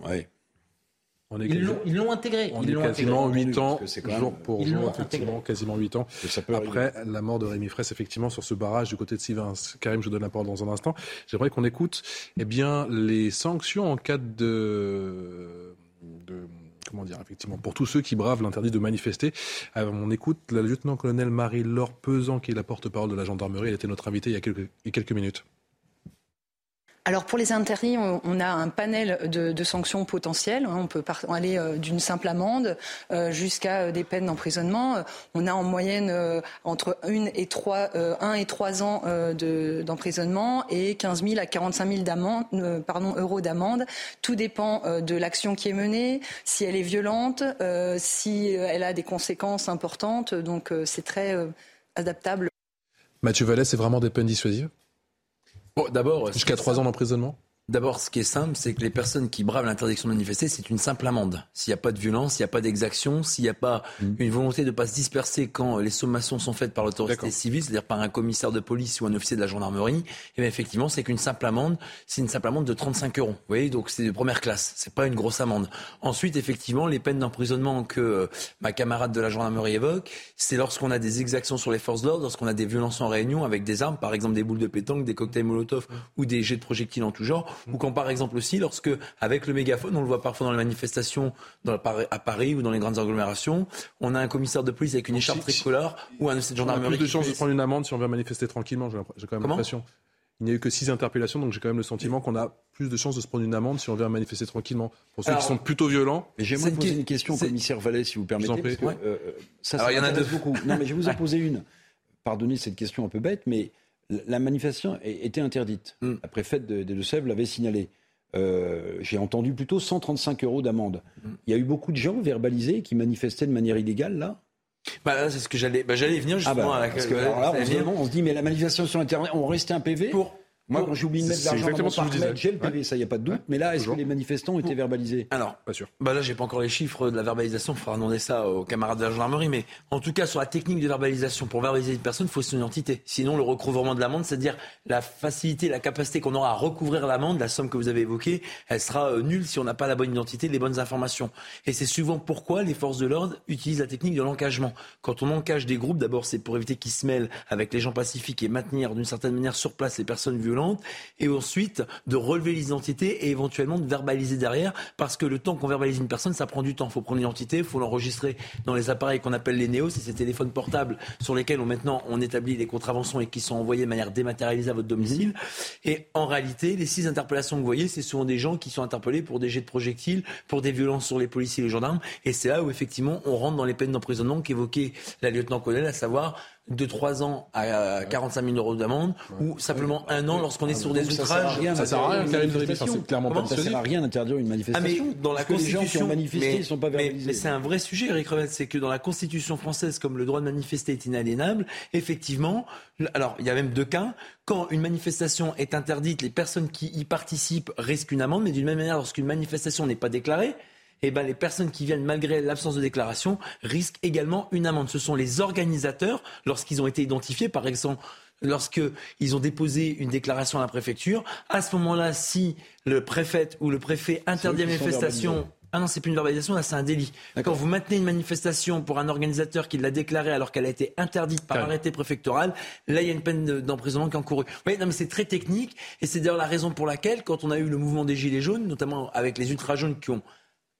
Ils l'ont intégré. On est quasiment 8 ans, jour pour jour, effectivement, quasiment 8 ans. Après la mort de Rémi Fraisse, effectivement, sur ce barrage du côté de Sivins. Karim, je vous donne la parole dans un instant. J'aimerais qu'on écoute eh bien, les sanctions en cas de, de comment dire, effectivement, pour tous ceux qui bravent l'interdit de manifester. Euh, on écoute la lieutenant-colonel Marie-Laure Pesant, qui est la porte-parole de la gendarmerie. Elle était notre invitée il y a quelques, il y a quelques minutes. Alors pour les interdits, on, a un panel de, sanctions potentielles. Hein. On peut aller euh, d'une simple amende euh, jusqu'à euh, des peines d'emprisonnement. On a en moyenne entre 1 et 3, 1 et 3 ans d'emprisonnement et 15 000 à 45 000 d'amende, pardon, euros d'amende. Tout dépend de l'action qui est menée, si elle est violente, si elle a des conséquences importantes. Donc c'est très adaptable. Mathieu Vallée, c'est vraiment des peines dissuasives? D'abord. Jusqu'à trois ans d'emprisonnement D'abord, ce qui est simple, c'est que les personnes qui bravent l'interdiction de manifester, c'est une simple amende. S'il n'y a pas de violence, s'il n'y a pas d'exaction, s'il n'y a pas mmh. une volonté de ne pas se disperser quand les sommations sont faites par l'autorité civile, c'est-à-dire par un commissaire de police ou un officier de la gendarmerie, et eh bien effectivement, c'est qu'une simple amende, c'est une simple amende de 35 euros. Vous voyez, donc c'est de première classe. C'est pas une grosse amende. Ensuite, effectivement, les peines d'emprisonnement que euh, ma camarade de la gendarmerie évoque, c'est lorsqu'on a des exactions sur les forces d'ordre, lorsqu'on a des violences en réunion avec des armes, par exemple des boules de pétanque, des cocktails Molotov mmh. ou des jets de projectiles en tout genre, ou quand par exemple aussi lorsque, avec le mégaphone, on le voit parfois dans les manifestations dans à Paris ou dans les grandes agglomérations, on a un commissaire de police avec une écharpe tricolore ou un de gendarmerie. On a plus de chances de prendre une amende si on veut manifester tranquillement, j'ai quand même l'impression. Il n'y a eu que six interpellations, donc j'ai quand même le sentiment qu'on a plus de chances de se prendre une amende si on vient manifester tranquillement. Pour ceux qui sont plutôt violents. Mais j'aimerais poser une question au commissaire Vallet, si vous permettez. Euh, ça, Alors, il y en a deux. beaucoup. Non, mais je vais vous en poser une. Pardonnez cette question un peu bête, mais la manifestation était interdite. La préfète des Deux-Sèvres l'avait signalé. Euh, j'ai entendu plutôt 135 euros d'amende. Mm. Il y a eu beaucoup de gens verbalisés qui manifestaient de manière illégale là? Bah c'est ce que j'allais bah, j'allais venir ah bah, justement parce que, là, on, se dit mais la manifestation sur internet on restait un PV pour moi, quand j'oublie de mettre de l'argent dans mon j'ai le PV, ça, il n'y a pas de doute. mais là, est-ce que les manifestants ont été verbalisés Alors, pas sûr. Bah là, j'ai pas encore les chiffres de la verbalisation. Il faudra demander ça aux camarades de la gendarmerie. Mais en tout cas, sur la technique de verbalisation, pour verbaliser une personne, il faut son identité. Sinon, le recouvrement de l'amende, c'est-à-dire la facilité, la capacité qu'on aura à recouvrir l'amende, la somme que vous avez évoquée, elle sera euh, nulle si on n'a pas la bonne identité, les bonnes informations. Et c'est souvent pourquoi les forces de l'ordre utilisent la technique de l'encagement. Quand on encage des groupes, d'abord, c'est pour éviter qu'ils se mêlent avec les gens pacifiques et maintenir d'une certaine manière sur place les personnes violentes. Et ensuite de relever l'identité et éventuellement de verbaliser derrière, parce que le temps qu'on verbalise une personne, ça prend du temps. Il faut prendre l'identité, il faut l'enregistrer dans les appareils qu'on appelle les néos, c'est ces téléphones portables sur lesquels on, maintenant on établit les contraventions et qui sont envoyés de manière dématérialisée à votre domicile. Et en réalité, les six interpellations que vous voyez, c'est souvent des gens qui sont interpellés pour des jets de projectiles, pour des violences sur les policiers et les gendarmes. Et c'est là où effectivement on rentre dans les peines d'emprisonnement qu'évoquait la lieutenant-colonel, à savoir de 3 ans à 45 000 euros d'amende ou simplement un an lorsqu'on est sur des outrages. Ça sert à rien, c'est clairement pas Ça sert à rien d'interdire une manifestation. Ah mais dans la Constitution, les gens qui ont manifesté mais, sont pas verbalisés. Mais, c'est un vrai sujet, Eric Revel, c'est que dans la Constitution française, comme le droit de manifester est inaliénable, effectivement, alors il y a même deux cas. Quand une manifestation est interdite, les personnes qui y participent risquent une amende, mais d'une même manière, lorsqu'une manifestation n'est pas déclarée, eh ben, les personnes qui viennent malgré l'absence de déclaration risquent également une amende. Ce sont les organisateurs, lorsqu'ils ont été identifiés, par exemple, lorsqu'ils ont déposé une déclaration à la préfecture. À ce moment-là, si le préfet ou le préfet interdit la manifestation, ah non, c'est plus une verbalisation, là c'est un délit. Quand vous maintenez une manifestation pour un organisateur qui l'a déclarée alors qu'elle a été interdite par arrêté préfectoral, là il y a une peine d'emprisonnement qui est encourue. Oui, non mais c'est très technique et c'est d'ailleurs la raison pour laquelle quand on a eu le mouvement des Gilets jaunes, notamment avec les ultra jaunes qui ont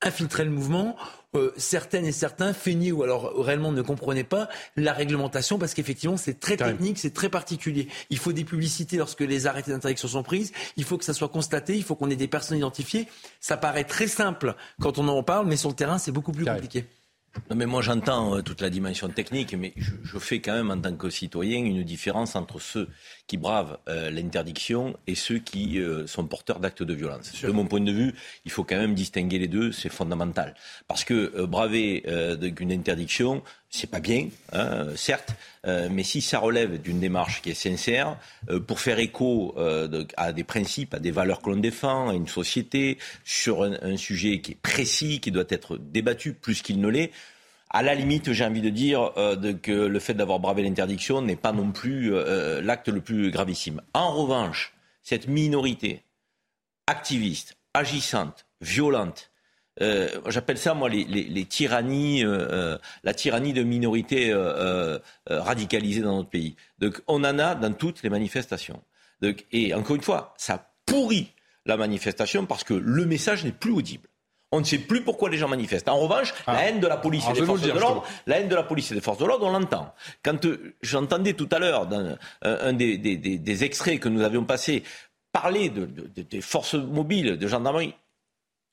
infiltrer le mouvement. Euh, certaines et certains feignaient ou alors réellement ne comprenaient pas la réglementation parce qu'effectivement c'est très technique, c'est très particulier. Il faut des publicités lorsque les arrêtés d'interdiction sont prises, il faut que ça soit constaté, il faut qu'on ait des personnes identifiées. Ça paraît très simple quand on en parle, mais sur le terrain c'est beaucoup plus compliqué. Non, mais moi j'entends euh, toute la dimension technique, mais je, je, fais quand même en tant que citoyen une différence entre ceux qui bravent euh, l'interdiction et ceux qui euh, sont porteurs d'actes de violence. De mon point de vue, il faut quand même distinguer les deux, c'est fondamental. Parce que braver une interdiction, c'est pas bien, hein, certes, euh, mais si ça relève d'une démarche qui est sincère, euh, pour faire écho euh, à des principes, à des valeurs que l'on défend, à une société, sur un, sujet qui est précis, qui doit être débattu plus qu'il ne l'est, à la limite, j'ai envie de dire que le fait d'avoir bravé l'interdiction n'est pas non plus l'acte le plus gravissime. En revanche, cette minorité activiste, agissante, violente, euh, j'appelle ça moi les, tyrannies, euh, euh, la tyrannie de minorités radicalisées dans notre pays. Donc on en a dans toutes les manifestations. et encore une fois, ça pourrit la manifestation parce que le message n'est plus audible. On ne sait plus pourquoi les gens manifestent. En revanche, la ah. haine de la police et des forces de l'ordre, la haine de la police et des forces de l'ordre, on l'entend. Quand j'entendais tout à l'heure dans un des, des, extraits que nous avions passés parler de, des forces mobiles, de gendarmerie,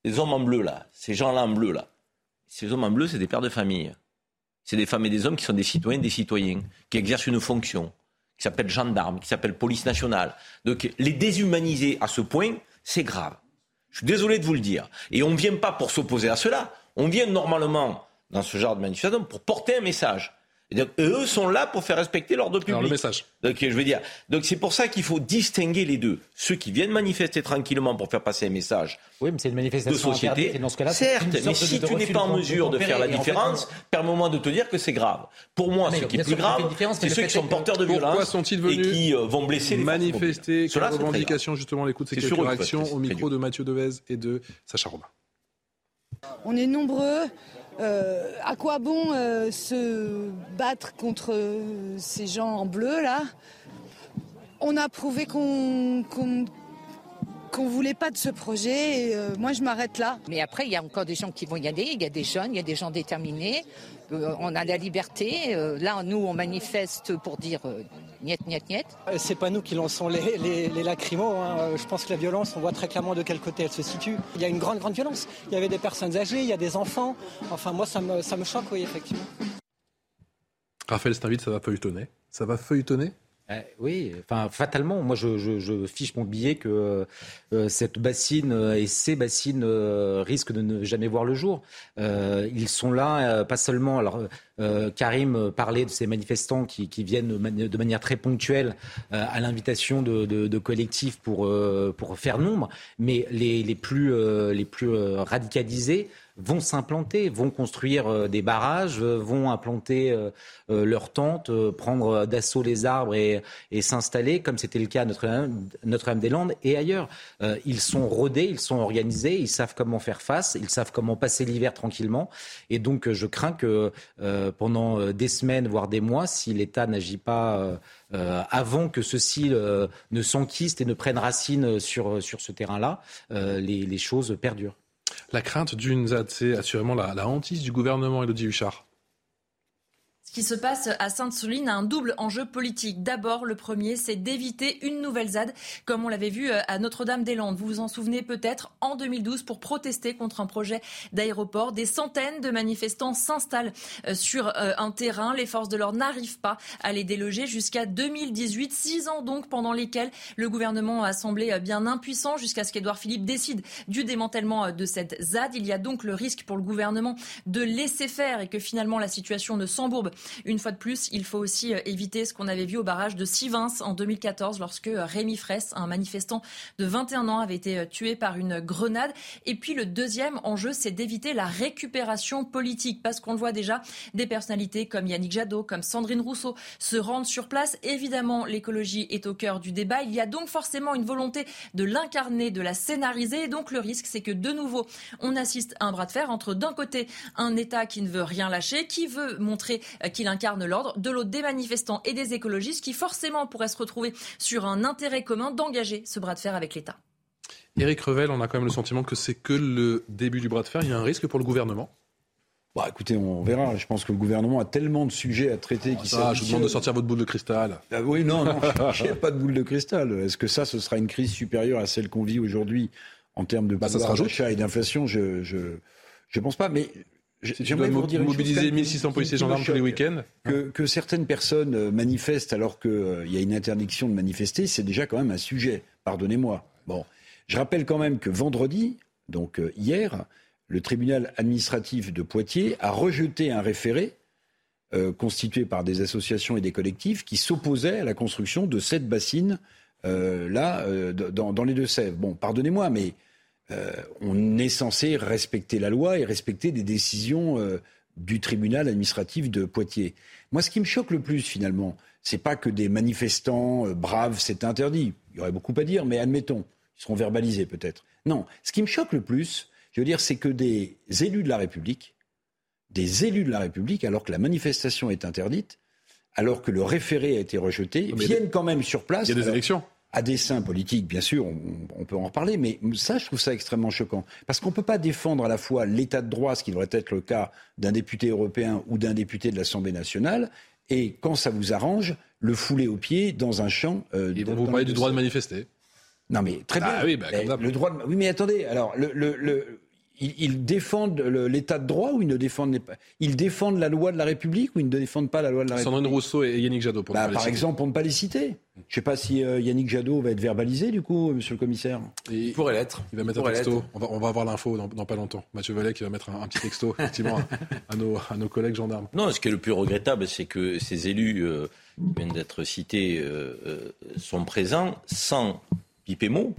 les hommes en bleu, là, ces gens-là en bleu, là, ces hommes en bleu, c'est des pères de famille. C'est des femmes et des hommes qui sont des citoyens, des citoyens, qui exercent une fonction, qui s'appelle gendarme, qui s'appelle police nationale. Donc les déshumaniser à ce point, c'est grave. Je suis désolé de vous le dire. Et on ne vient pas pour s'opposer à cela. On vient normalement dans ce genre de manifestation pour porter un message. Et eux sont là pour faire respecter l'ordre public. Alors, le message. Donc, je veux dire, donc c'est pour ça qu'il faut distinguer les deux. Ceux qui viennent manifester tranquillement pour faire passer un message oui, mais c'est une manifestation de société. dans ce cas-là, Certes, mais si tu n'es pas en mesure de faire la différence, permets-moi de te dire que c'est grave. Pour moi, ce qui est plus grave, c'est ceux qui sont porteurs de violence et qui euh, vont blesser les manifester quelle revendication justement l'écoute c'est quelques réactions au micro de Mathieu Devez et de Sacha Robin. On est nombreux euh, à quoi bon euh, se battre contre euh, ces gens en bleu là? On a prouvé qu'on qu'on voulait pas de ce projet et moi je m'arrête là. Mais après il y a encore des gens qui vont y aller, il y a des jeunes, il y a des gens déterminés. Euh, on a la liberté. Euh, là, nous, on manifeste pour dire euh, niet, niet, niet. C'est pas nous qui lançons les, les, lacrymos. Hein. Je pense que la violence, on voit très clairement de quel côté elle se situe. Il y a une grande, grande violence. Il y avait des personnes âgées, il y a des enfants. Enfin, moi, ça me, ça me choque, oui, effectivement. Raphaël Steinville, ça va feuilletonner? Ça va feuilletonner? Euh, oui, enfin fatalement, moi je, fiche mon billet que euh, cette bassine euh, et ces bassines risquent de ne jamais voir le jour. ils sont là, pas seulement. Alors Karim parlait de ces manifestants qui, viennent de manière très ponctuelle à l'invitation de, collectifs pour faire nombre, mais les plus les plus radicalisés vont s'implanter, vont construire euh, des barrages, euh, vont implanter euh, leurs tentes, prendre d'assaut les arbres et, s'installer, comme c'était le cas à Notre-Dame-des-Landes et ailleurs. Ils sont rodés, ils sont organisés, ils savent comment faire face, ils savent comment passer l'hiver tranquillement. Et donc, je crains que pendant des semaines, voire des mois, si l'État n'agit pas avant que ceux-ci ne s'enquistent et ne prennent racine sur, ce terrain-là, les choses perdurent. La crainte d'une c'est assurément la, la hantise du gouvernement, Elodie Huchard. Qui se passe à Sainte-Soline a un double enjeu politique. D'abord, le premier, c'est d'éviter une nouvelle ZAD, comme on l'avait vu euh, à Notre-Dame-des-Landes. Vous vous en souvenez peut-être, en 2012, pour protester contre un projet d'aéroport. Des centaines de manifestants s'installent euh, sur euh, un terrain. Les forces de l'ordre n'arrivent pas à les déloger jusqu'à 2018. Six ans donc pendant lesquels le gouvernement a semblé bien impuissant jusqu'à ce qu'Édouard Philippe décide du démantèlement de cette ZAD. Il y a donc le risque pour le gouvernement de laisser faire et que finalement la situation ne s'embourbe une fois de plus, il faut aussi euh, éviter ce qu'on avait vu au barrage de Sivins en 2014 lorsque euh, Rémi Fraisse, un manifestant de 21 ans, avait été euh, tué par une grenade. Et puis le deuxième enjeu, c'est d'éviter la récupération politique parce qu'on le voit déjà, des personnalités comme Yannick Jadot, comme Sandrine Rousseau se rendent sur place. Évidemment, l'écologie est au cœur du débat. Il y a donc forcément une volonté de l'incarner, de la scénariser. Et donc le risque, c'est que de nouveau, on assiste à un bras de fer entre d'un côté un État qui ne veut rien lâcher, qui veut montrer qu'il incarne l'ordre, de l'autre des manifestants et des écologistes qui forcément pourraient se retrouver sur un intérêt commun d'engager ce bras de fer avec l'État. Éric Revel, on a quand même le sentiment que c'est que le début du bras de fer. Il y a un risque pour le gouvernement? Bah, écoutez, on verra. Je pense que le gouvernement a tellement de sujets à traiter qui ah, Je vous demande de sortir votre boule de cristal. Ah, oui, non, non, je n'ai pas de boule de cristal. Est-ce que ça, ce sera une crise supérieure à celle qu'on vit aujourd'hui en termes de bah, pouvoir d'achat et d'inflation? Je ne je, je pense pas. Mais J'aimerais vous dire mobiliser 1600 policiers gendarmes tous les week-ends. Que, que, certaines personnes euh, manifestent alors qu'il euh, y a une interdiction de manifester, c'est déjà quand même un sujet. Pardonnez-moi. Bon, je rappelle quand même que vendredi, donc euh, hier, le tribunal administratif de Poitiers a rejeté un référé constitués par des associations et des collectifs qui s'opposaient à la construction de cette bassine là dans, dans, les Deux-Sèvres. Bon, pardonnez-moi, mais on est censé respecter la loi et respecter des décisions du tribunal administratif de Poitiers. Moi, ce qui me choque le plus, finalement, c'est pas que des manifestants braves, c'est interdit. Il y aurait beaucoup à dire, mais admettons, ils seront verbalisés peut-être. Non, ce qui me choque le plus, je veux dire, c'est que des élus de la République, des élus de la République, alors que la manifestation est interdite, alors que le référé a été rejeté, viennent quand même sur place. Il y a des élections à dessein politique, bien sûr, on, peut en reparler, mais ça, je trouve ça extrêmement choquant. Parce qu'on ne peut pas défendre à la fois l'état de droit, ce qui devrait être le cas d'un député européen ou d'un député de l'Assemblée nationale, et quand ça vous arrange, le fouler au pied dans un champ. Euh, vous parlez du droit de manifester. Non, mais très ah bien. oui, bah, comme le droit de... Oui, mais attendez, alors, le, ils, défendent l'état de droit ou ils ne défendent pas? Ils défendent la loi de la République ou ils ne défendent pas la loi de la République? Sandrine Rousseau et Yannick Jadot, pour bah, Par exemple, pour ne pas les citer. Je ne sais pas si euh, Yannick Jadot va être verbalisé, du coup, monsieur le commissaire. il pourrait l'être. Il va mettre un texto. On va, on va, avoir l'info dans, pas longtemps. Mathieu Vallet qui va mettre un, petit texto, effectivement, à, nos, à, nos, collègues gendarmes. Non, ce qui est le plus regrettable, c'est que ces élus euh, qui viennent d'être cités euh, sont présents sans piper mot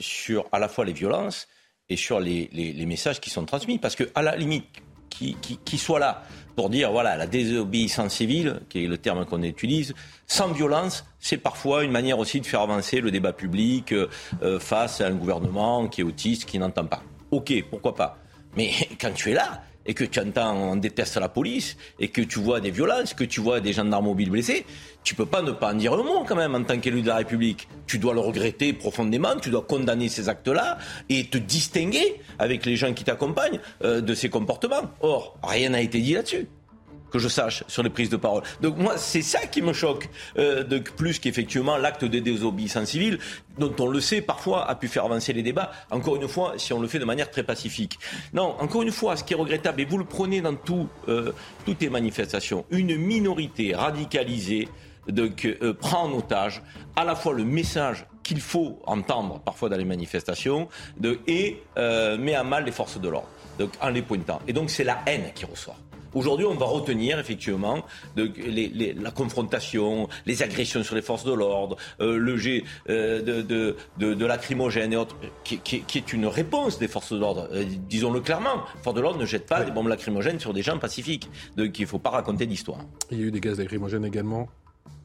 sur à la fois les violences et sur les, messages qui sont transmis. Parce que, à la limite, qui, qui, soit là pour dire, voilà, la désobéissance civile, qui est le terme qu'on utilise, sans violence, c'est parfois une manière aussi de faire avancer le débat public euh, euh, face à un gouvernement qui est autiste, qui n'entend pas. Ok, pourquoi pas. Mais quand tu es là, et que tu entends, on déteste la police, et que tu vois des violences, que tu vois des gendarmes mobiles blessés, tu peux pas ne pas en dire un mot quand même en tant qu'élu de la République. Tu dois le regretter profondément, tu dois condamner ces actes-là et te distinguer avec les gens qui t'accompagnent euh, de ces comportements. Or, rien n'a été dit là-dessus que je sache sur les prises de parole. Donc moi, c'est ça qui me choque, euh, de, plus qu'effectivement l'acte de désobéissance civile, dont on le sait parfois a pu faire avancer les débats, encore une fois, si on le fait de manière très pacifique. Non, encore une fois, ce qui est regrettable, et vous le prenez dans tout, euh, toutes les manifestations, une minorité radicalisée donc, euh, prend en otage à la fois le message qu'il faut entendre parfois dans les manifestations de, et euh, met à mal les forces de l'ordre donc, en les pointant. Et donc c'est la haine qui ressort. Aujourd'hui, on va retenir effectivement de, la confrontation, les agressions sur les forces de l'ordre, euh, le jet euh, de, de, de, lacrymogène et autres, qui, qui, est une réponse des forces de l'ordre. Euh, disons-le clairement, les forces de l'ordre ne jettent pas des bombes lacrymogènes sur des gens pacifiques. Donc il ne faut pas raconter d'histoire. Il y a eu des gaz lacrymogènes également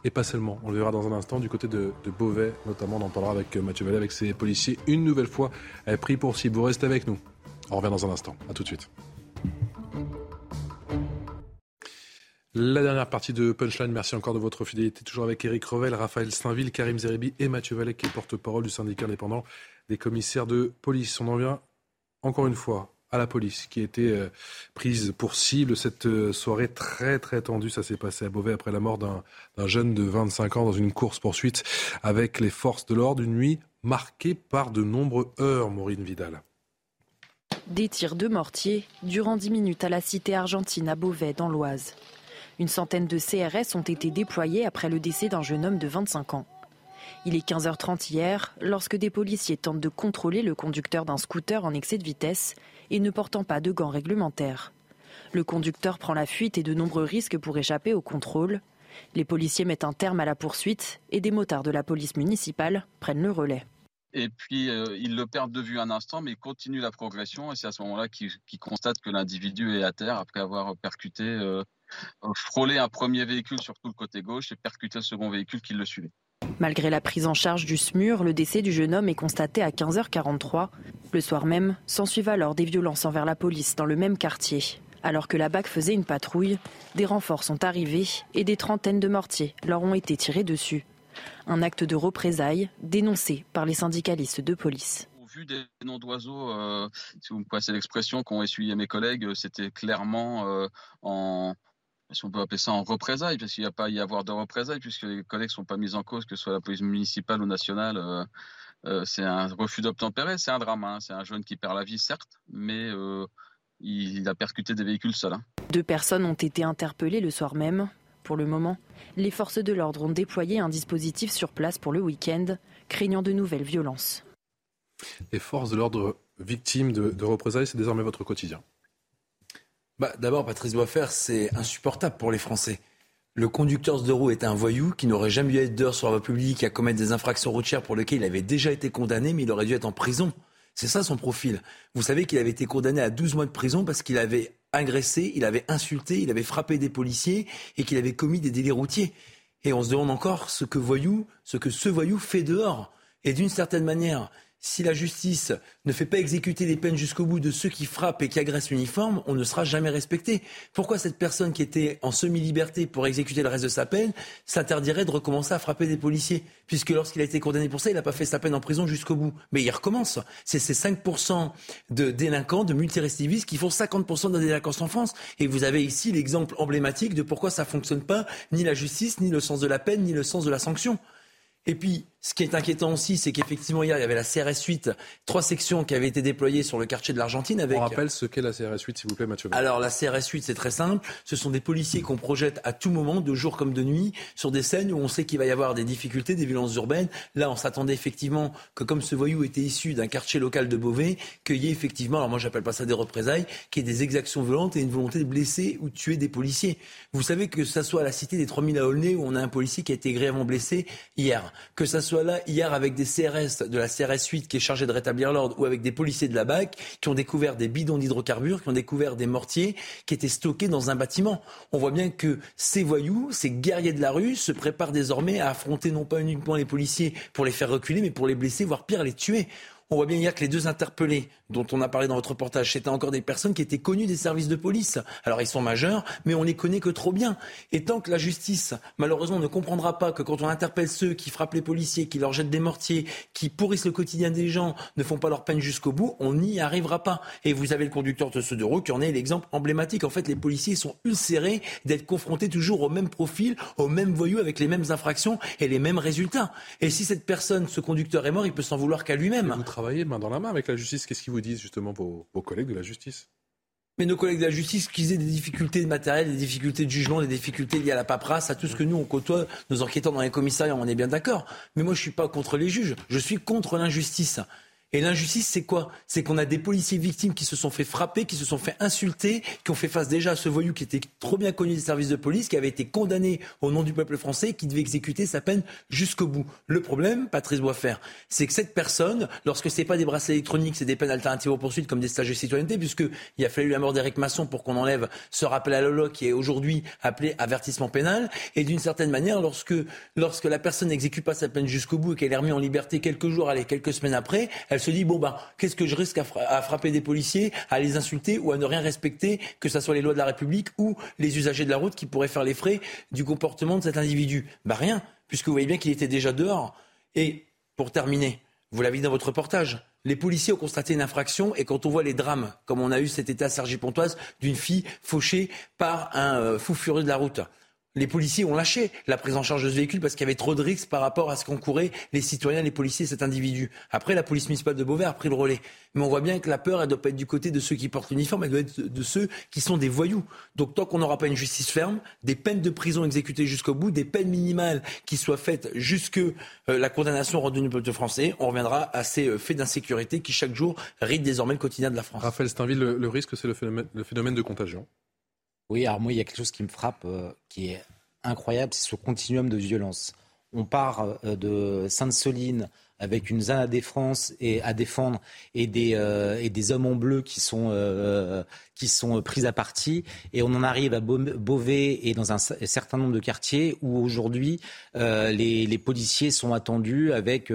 et pas seulement. On le verra dans un instant du côté de, Beauvais, notamment. On en parlera avec Mathieu Vallet, avec ses policiers, une nouvelle fois pris pour cible. Vous restez avec nous. On revient dans un instant. À tout de suite. La dernière partie de Punchline, merci encore de votre fidélité. Toujours avec Eric Revel, Raphaël Stainville, Karim Zeribi et Mathieu Vallet, qui est porte-parole du syndicat indépendant des commissaires de police. On en vient encore une fois à la police qui a été euh, prise pour cible cette euh, soirée très très tendue. Ça s'est passé à Beauvais après la mort d'un jeune de 25 ans dans une course-poursuite avec les forces de l'ordre. Une nuit marquée par de nombreuses heures, Maureen Vidal. Des tirs de mortier durant 10 minutes à la cité argentine à Beauvais dans l'Oise. Une centaine de CRS ont été déployés après le décès d'un jeune homme de 25 ans. Il est 15h30 hier lorsque des policiers tentent de contrôler le conducteur d'un scooter en excès de vitesse et ne portant pas de gants réglementaires. Le conducteur prend la fuite et de nombreux risques pour échapper au contrôle. Les policiers mettent un terme à la poursuite et des motards de la police municipale prennent le relais. Et puis, euh, ils le perdent de vue un instant, mais ils continuent la progression. Et c'est à ce moment-là qu'ils constatent que l'individu est à terre après avoir percuté euh, frôler un premier véhicule sur tout le côté gauche et percuter le second véhicule qui le suivait. Malgré la prise en charge du SMUR, le décès du jeune homme est constaté à 15h43. Le soir même, s'ensuivent alors des violences envers la police dans le même quartier. Alors que la BAC faisait une patrouille, des renforts sont arrivés et des trentaines de mortiers leur ont été tirés dessus. Un acte de représailles dénoncé par les syndicalistes de police Au vu des noms d'oiseaux, euh, si vous me passez l'expression qu'ont essuyé mes collègues, c'était clairement euh, en, si on peut appeler ça en représailles, parce qu'il n'y a pas à y avoir de représailles, puisque les collègues ne sont pas mis en cause, que ce soit la police municipale ou nationale. Euh, euh, c'est un refus d'obtempérer, c'est un drame. Hein. C'est un jeune qui perd la vie, certes, mais euh, il, a percuté des véhicules seuls. Hein. Deux personnes ont été interpellées le soir même. Pour le moment, les forces de l'ordre ont déployé un dispositif sur place pour le week-end, craignant de nouvelles violences. Les forces de l'ordre victimes de représailles, c'est désormais votre quotidien bah, D'abord, Patrice faire c'est insupportable pour les Français. Le conducteur de roue est un voyou qui n'aurait jamais dû être dehors sur la voie publique à commettre des infractions routières pour lesquelles il avait déjà été condamné, mais il aurait dû être en prison. C'est ça son profil. Vous savez qu'il avait été condamné à 12 mois de prison parce qu'il avait agressé, il avait insulté, il avait frappé des policiers et qu'il avait commis des délits routiers. Et on se demande encore ce que voyou, ce que ce voyou fait dehors. Et d'une certaine manière, si la justice ne fait pas exécuter les peines jusqu'au bout de ceux qui frappent et qui agressent l'uniforme, on ne sera jamais respecté. Pourquoi cette personne qui était en semi-liberté pour exécuter le reste de sa peine s'interdirait de recommencer à frapper des policiers? Puisque lorsqu'il a été condamné pour ça, il n'a pas fait sa peine en prison jusqu'au bout. Mais il recommence. C'est ces 5% de délinquants, de multirécidivistes qui font 50% de la délinquance en France. Et vous avez ici l'exemple emblématique de pourquoi ça ne fonctionne pas, ni la justice, ni le sens de la peine, ni le sens de la sanction. Et puis, ce qui est inquiétant aussi, c'est qu'effectivement, hier, il y avait la CRS 8, trois sections qui avaient été déployées sur le quartier de l'Argentine. Avec... On rappelle ce qu'est la CRS 8, s'il vous plaît, Mathieu. Alors, la CRS 8, c'est très simple. Ce sont des policiers qu'on projette à tout moment, de jour comme de nuit, sur des scènes où on sait qu'il va y avoir des difficultés, des violences urbaines. Là, on s'attendait effectivement que, comme ce voyou était issu d'un quartier local de Beauvais, qu'il y ait effectivement, alors moi, j'appelle pas ça des représailles, qu'il y ait des exactions violentes et une volonté de blesser ou de tuer des policiers. Vous savez que ça soit à la cité des 3000 à Aulnay où on a un policier qui a été grièvement blessé hier, que ça soit là hier avec des CRS de la CRS 8 qui est chargée de rétablir l'ordre ou avec des policiers de la BAC qui ont découvert des bidons d'hydrocarbures, qui ont découvert des mortiers qui étaient stockés dans un bâtiment. On voit bien que ces voyous, ces guerriers de la rue se préparent désormais à affronter non pas uniquement les policiers pour les faire reculer, mais pour les blesser, voire pire, les tuer. On voit bien hier que les deux interpellés dont on a parlé dans votre reportage, c'était encore des personnes qui étaient connues des services de police. Alors ils sont majeurs, mais on les connaît que trop bien. Et tant que la justice, malheureusement, ne comprendra pas que quand on interpelle ceux qui frappent les policiers, qui leur jettent des mortiers, qui pourrissent le quotidien des gens, ne font pas leur peine jusqu'au bout, on n'y arrivera pas. Et vous avez le conducteur de ce de roue qui en est l'exemple emblématique. En fait, les policiers sont ulcérés d'être confrontés toujours au même profil, au même voyou, avec les mêmes infractions et les mêmes résultats. Et si cette personne, ce conducteur est mort, il peut s'en vouloir qu'à lui-même travailler main dans la main avec la justice. Qu'est-ce qu'ils vous disent justement vos, collègues de la justice? Mais nos collègues de la justice, qu'ils aient des difficultés de matériel, des difficultés de jugement, des difficultés liées à la paperasse, à tout ce que nous, on côtoie, nos enquêteurs dans les commissariats, on est bien d'accord. Mais moi, je suis pas contre les juges. Je suis contre l'injustice. Et l'injustice, c'est quoi? C'est qu'on a des policiers victimes qui se sont fait frapper, qui se sont fait insulter, qui ont fait face déjà à ce voyou qui était trop bien connu des services de police, qui avait été condamné au nom du peuple français, qui devait exécuter sa peine jusqu'au bout. Le problème, Patrice faire, c'est que cette personne, lorsque c'est pas des bracelets électroniques, c'est des peines alternatives aux poursuites comme des stages de citoyenneté, puisqu'il a fallu la mort d'Éric Masson pour qu'on enlève ce rappel à la qui est aujourd'hui appelé avertissement pénal. Et d'une certaine manière, lorsque, lorsque la personne n'exécute pas sa peine jusqu'au bout et qu'elle est remise en liberté quelques jours, allez, quelques semaines après, elle se dit bon ben qu'est-ce que je risque à, frapper des policiers, à les insulter ou à ne rien respecter, que ce soit les lois de la République ou les usagers de la route qui pourraient faire les frais du comportement de cet individu? Ben rien, puisque vous voyez bien qu'il était déjà dehors. Et pour terminer, vous l'avez dit dans votre reportage, les policiers ont constaté une infraction et quand on voit les drames, comme on a eu cet état à Sergi-Pontoise, d'une fille fauchée par un euh, fou furieux de la route, les policiers ont lâché la prise en charge de ce véhicule parce qu'il y avait trop de risques par rapport à ce qu'encouraient les citoyens, les policiers, cet individu. Après, la police municipale de Beauvais a pris le relais. Mais on voit bien que la peur, elle doit pas être du côté de ceux qui portent l'uniforme, elle doit être de ceux qui sont des voyous. Donc tant qu'on n'aura pas une justice ferme, des peines de prison exécutées jusqu'au bout, des peines minimales qui soient faites jusque euh, la condamnation rendue du peuple français, on reviendra à ces euh, faits d'insécurité qui chaque jour rythment désormais le quotidien de la France. Raphaël Steinville, le, le risque, c'est le phénomène de contagion. Oui, alors moi, il y a quelque chose qui me frappe, euh, qui est incroyable, c'est ce continuum de violence. On part euh, de Sainte-Soline avec une ZAN à et à défendre et des, euh, hommes en bleu qui sont, euh, qui sont pris à partie. Et on en arrive à Beauvais et dans un certain nombre de quartiers où aujourd'hui euh, les, policiers sont attendus avec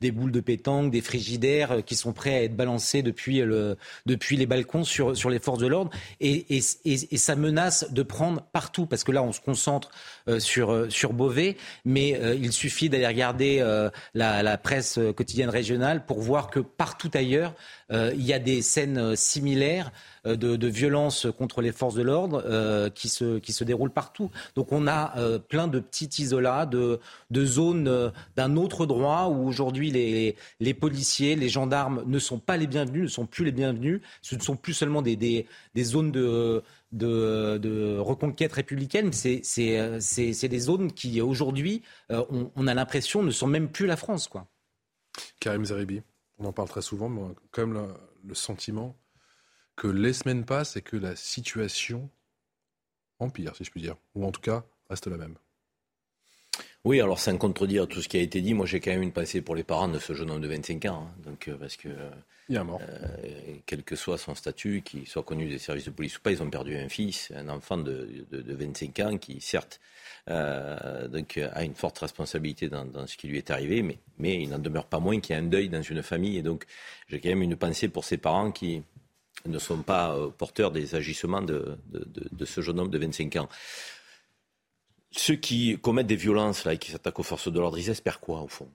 des boules de pétanque, des frigidaires qui sont prêts à être balancés depuis, le, depuis les balcons sur, les forces de l'ordre. Et, ça menace de prendre partout parce que là on se concentre sur, Beauvais, mais il suffit d'aller regarder la presse euh, quotidienne régionale pour voir que partout ailleurs, euh, il y a des scènes euh, similaires de, de violence contre les forces de l'ordre qui, se, qui se déroulent partout. Donc on a plein de petits isolats, de, de zones d'un autre droit où aujourd'hui les, les, policiers, les gendarmes ne sont pas les bienvenus, ne sont plus les bienvenus. Ce ne sont plus seulement des, des, des zones de, de, reconquête républicaine, c'est des zones qui aujourd'hui, on, on, a l'impression, ne sont même plus la France. quoi. Karim Zeribi, on en parle très souvent, mais quand même le, sentiment que les semaines passent et que la situation empire, si je puis dire, ou en tout cas reste la même. Oui, alors sans contredire tout ce qui a été dit, moi j'ai quand même une pensée pour les parents de ce jeune homme de 25 ans. Hein. donc, euh, parce que, Il a mort. Euh, quel que soit son statut, qu'il soit connu des services de police ou pas, ils ont perdu un fils, un enfant de, 25 ans qui, certes, euh, donc, a une forte responsabilité dans, ce qui lui est arrivé, mais, mais il n'en demeure pas moins qu'il y a un deuil dans une famille. Et donc, j'ai quand même une pensée pour ces parents qui ne sont pas porteurs des agissements de, de ce jeune homme de 25 ans ceux qui commettent des violences là, et qui s'attaquent aux forces de l'ordre, ils espèrent quoi au fond?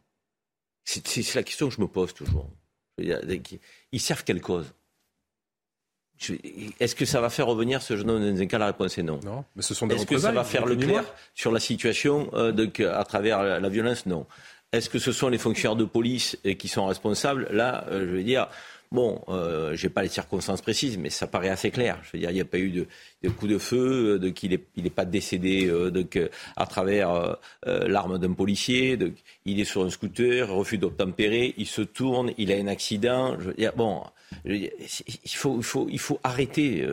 C'est la question que je me pose toujours. Ils servent quelle cause? Est-ce que ça va faire revenir ce jeune homme dans un cas La réponse? Est non. Non, mais ce sont des Est-ce que ça va faire le clair sur la situation euh, à travers la, violence? Non. Est-ce que ce sont les fonctionnaires de police qui sont responsables? Là, euh, je veux dire, bon, euh, je n'ai pas les circonstances précises, mais ça paraît assez clair. Je veux dire, il n'y a pas eu de, de coup de feu, de qu'il n'est pas décédé euh, à travers euh, euh, l'arme d'un policier. il est sur un scooter, refus d'obtempérer, il se tourne, il a un accident. Je veux dire, bon, il faut, il faut, il faut arrêter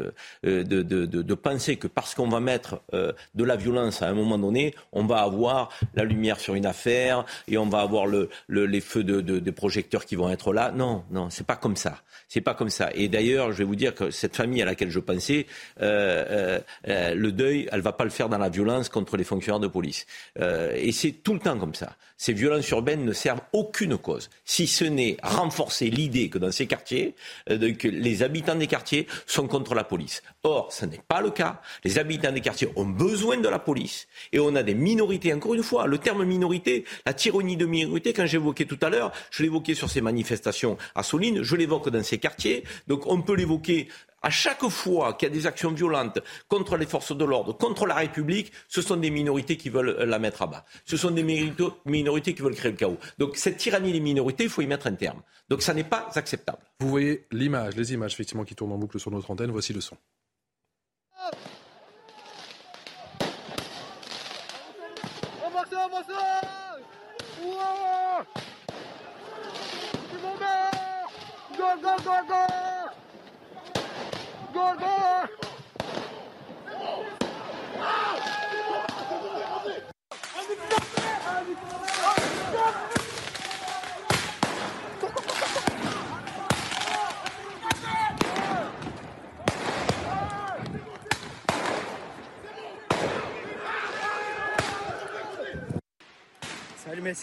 de, de, de, penser que parce qu'on va mettre de la violence à un moment donné, on va avoir la lumière sur une affaire et on va avoir le, les feux de, des projecteurs qui vont être là. Non, non, c'est pas comme ça. C'est pas comme ça. Et d'ailleurs, je vais vous dire que cette famille à laquelle je pensais. Euh, euh, le deuil, elle va pas le faire dans la violence contre les fonctionnaires de police. Euh, et c'est tout le temps comme ça. Ces violences urbaines ne servent aucune cause, si ce n'est renforcer l'idée que dans ces quartiers, que les habitants des quartiers sont contre la police. Or, ce n'est pas le cas. Les habitants des quartiers ont besoin de la police. Et on a des minorités, encore une fois, le terme minorité, la tyrannie de minorité, quand j'évoquais tout à l'heure, je l'évoquais sur ces manifestations à Soline, je l'évoque dans ces quartiers. Donc on peut l'évoquer à chaque fois qu'il y a des actions violentes contre les forces de l'ordre, contre la République, ce sont des minorités qui veulent la mettre à bas. Ce sont des minorités qui veulent créer le chaos. Donc cette tyrannie des minorités, il faut y mettre un terme. Donc ça n'est pas acceptable. Vous voyez l'image, les images effectivement qui tournent en boucle sur notre antenne. Voici le son. Salut mes.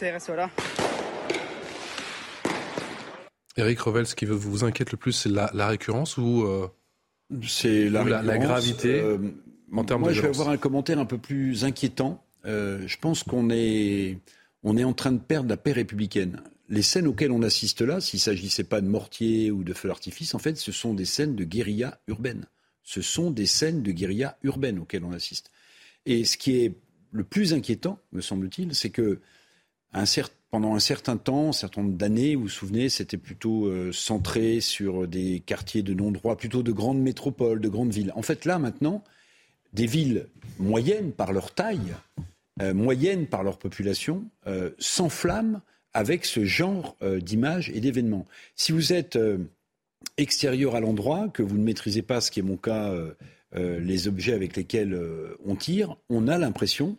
Eric Revel, ce qui vous inquiète le plus, c'est la, récurrence ou euh, c'est la, gravité euh, en termes moi, de je vais avoir un commentaire un peu plus inquiétant. Euh, je pense qu'on est, on est en train de perdre la paix républicaine. Les scènes auxquelles on assiste là, s'il ne s'agissait pas de mortier ou de feux d'artifice, en fait, ce sont des scènes de guérilla urbaine. Ce sont des scènes de guérilla urbaine auxquelles on assiste. Et ce qui est le plus inquiétant, me semble-t-il, c'est que un certain pendant un certain temps, un certain nombre d'années, vous vous souvenez, c'était plutôt euh, centré sur des quartiers de non-droit, plutôt de grandes métropoles, de grandes villes. En fait, là, maintenant, des villes moyennes par leur taille, euh, moyennes par leur population, euh, s'enflamment avec ce genre d'images et d'événements. Si vous êtes extérieur à l'endroit, que vous ne maîtrisez pas, ce qui est mon cas, les objets avec lesquels on tire, on a l'impression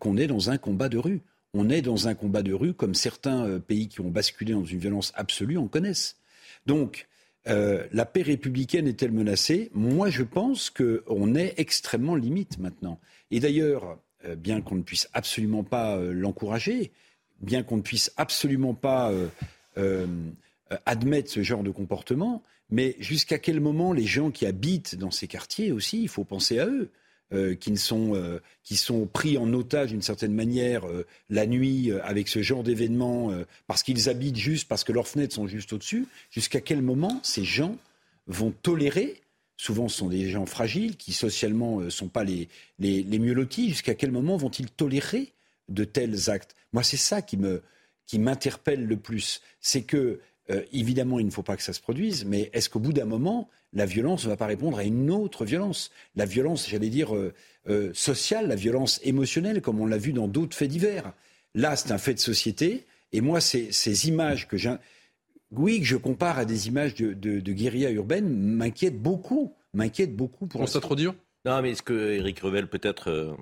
qu'on est dans un combat de rue on est dans un combat de rue comme certains euh, pays qui ont basculé dans une violence absolue en connaissent. Donc, euh, la paix républicaine est-elle menacée? Moi, je pense qu'on est extrêmement limite maintenant. Et d'ailleurs, euh, bien qu'on ne puisse absolument pas l'encourager, bien qu'on ne puisse absolument pas admettre ce genre de comportement, mais jusqu'à quel moment les gens qui habitent dans ces quartiers aussi, il faut penser à eux? Euh, qui, sont, euh, qui sont pris en otage d'une certaine manière euh, la nuit avec ce genre d'événements parce qu'ils habitent juste, parce que leurs fenêtres sont juste au-dessus, jusqu'à quel moment ces gens vont tolérer Souvent, ce sont des gens fragiles qui socialement ne sont pas les, les, les mieux lotis. Jusqu'à quel moment vont-ils tolérer de tels actes? Moi, c'est ça qui qui m'interpelle le plus. C'est que évidemment, il ne faut pas que ça se produise, mais est-ce qu'au bout d'un moment, la violence ne va pas répondre à une autre violence? La violence, j'allais dire, euh, euh, sociale, la violence émotionnelle, comme on l'a vu dans d'autres faits divers. Là, c'est un fait de société. Et moi, ces, ces images que j'ai oui, que je compare à des images de, de, guérilla urbaine m'inquiète beaucoup. M'inquiète beaucoup pour. ça trop dur? Non, mais est-ce que Eric Revel peut-être.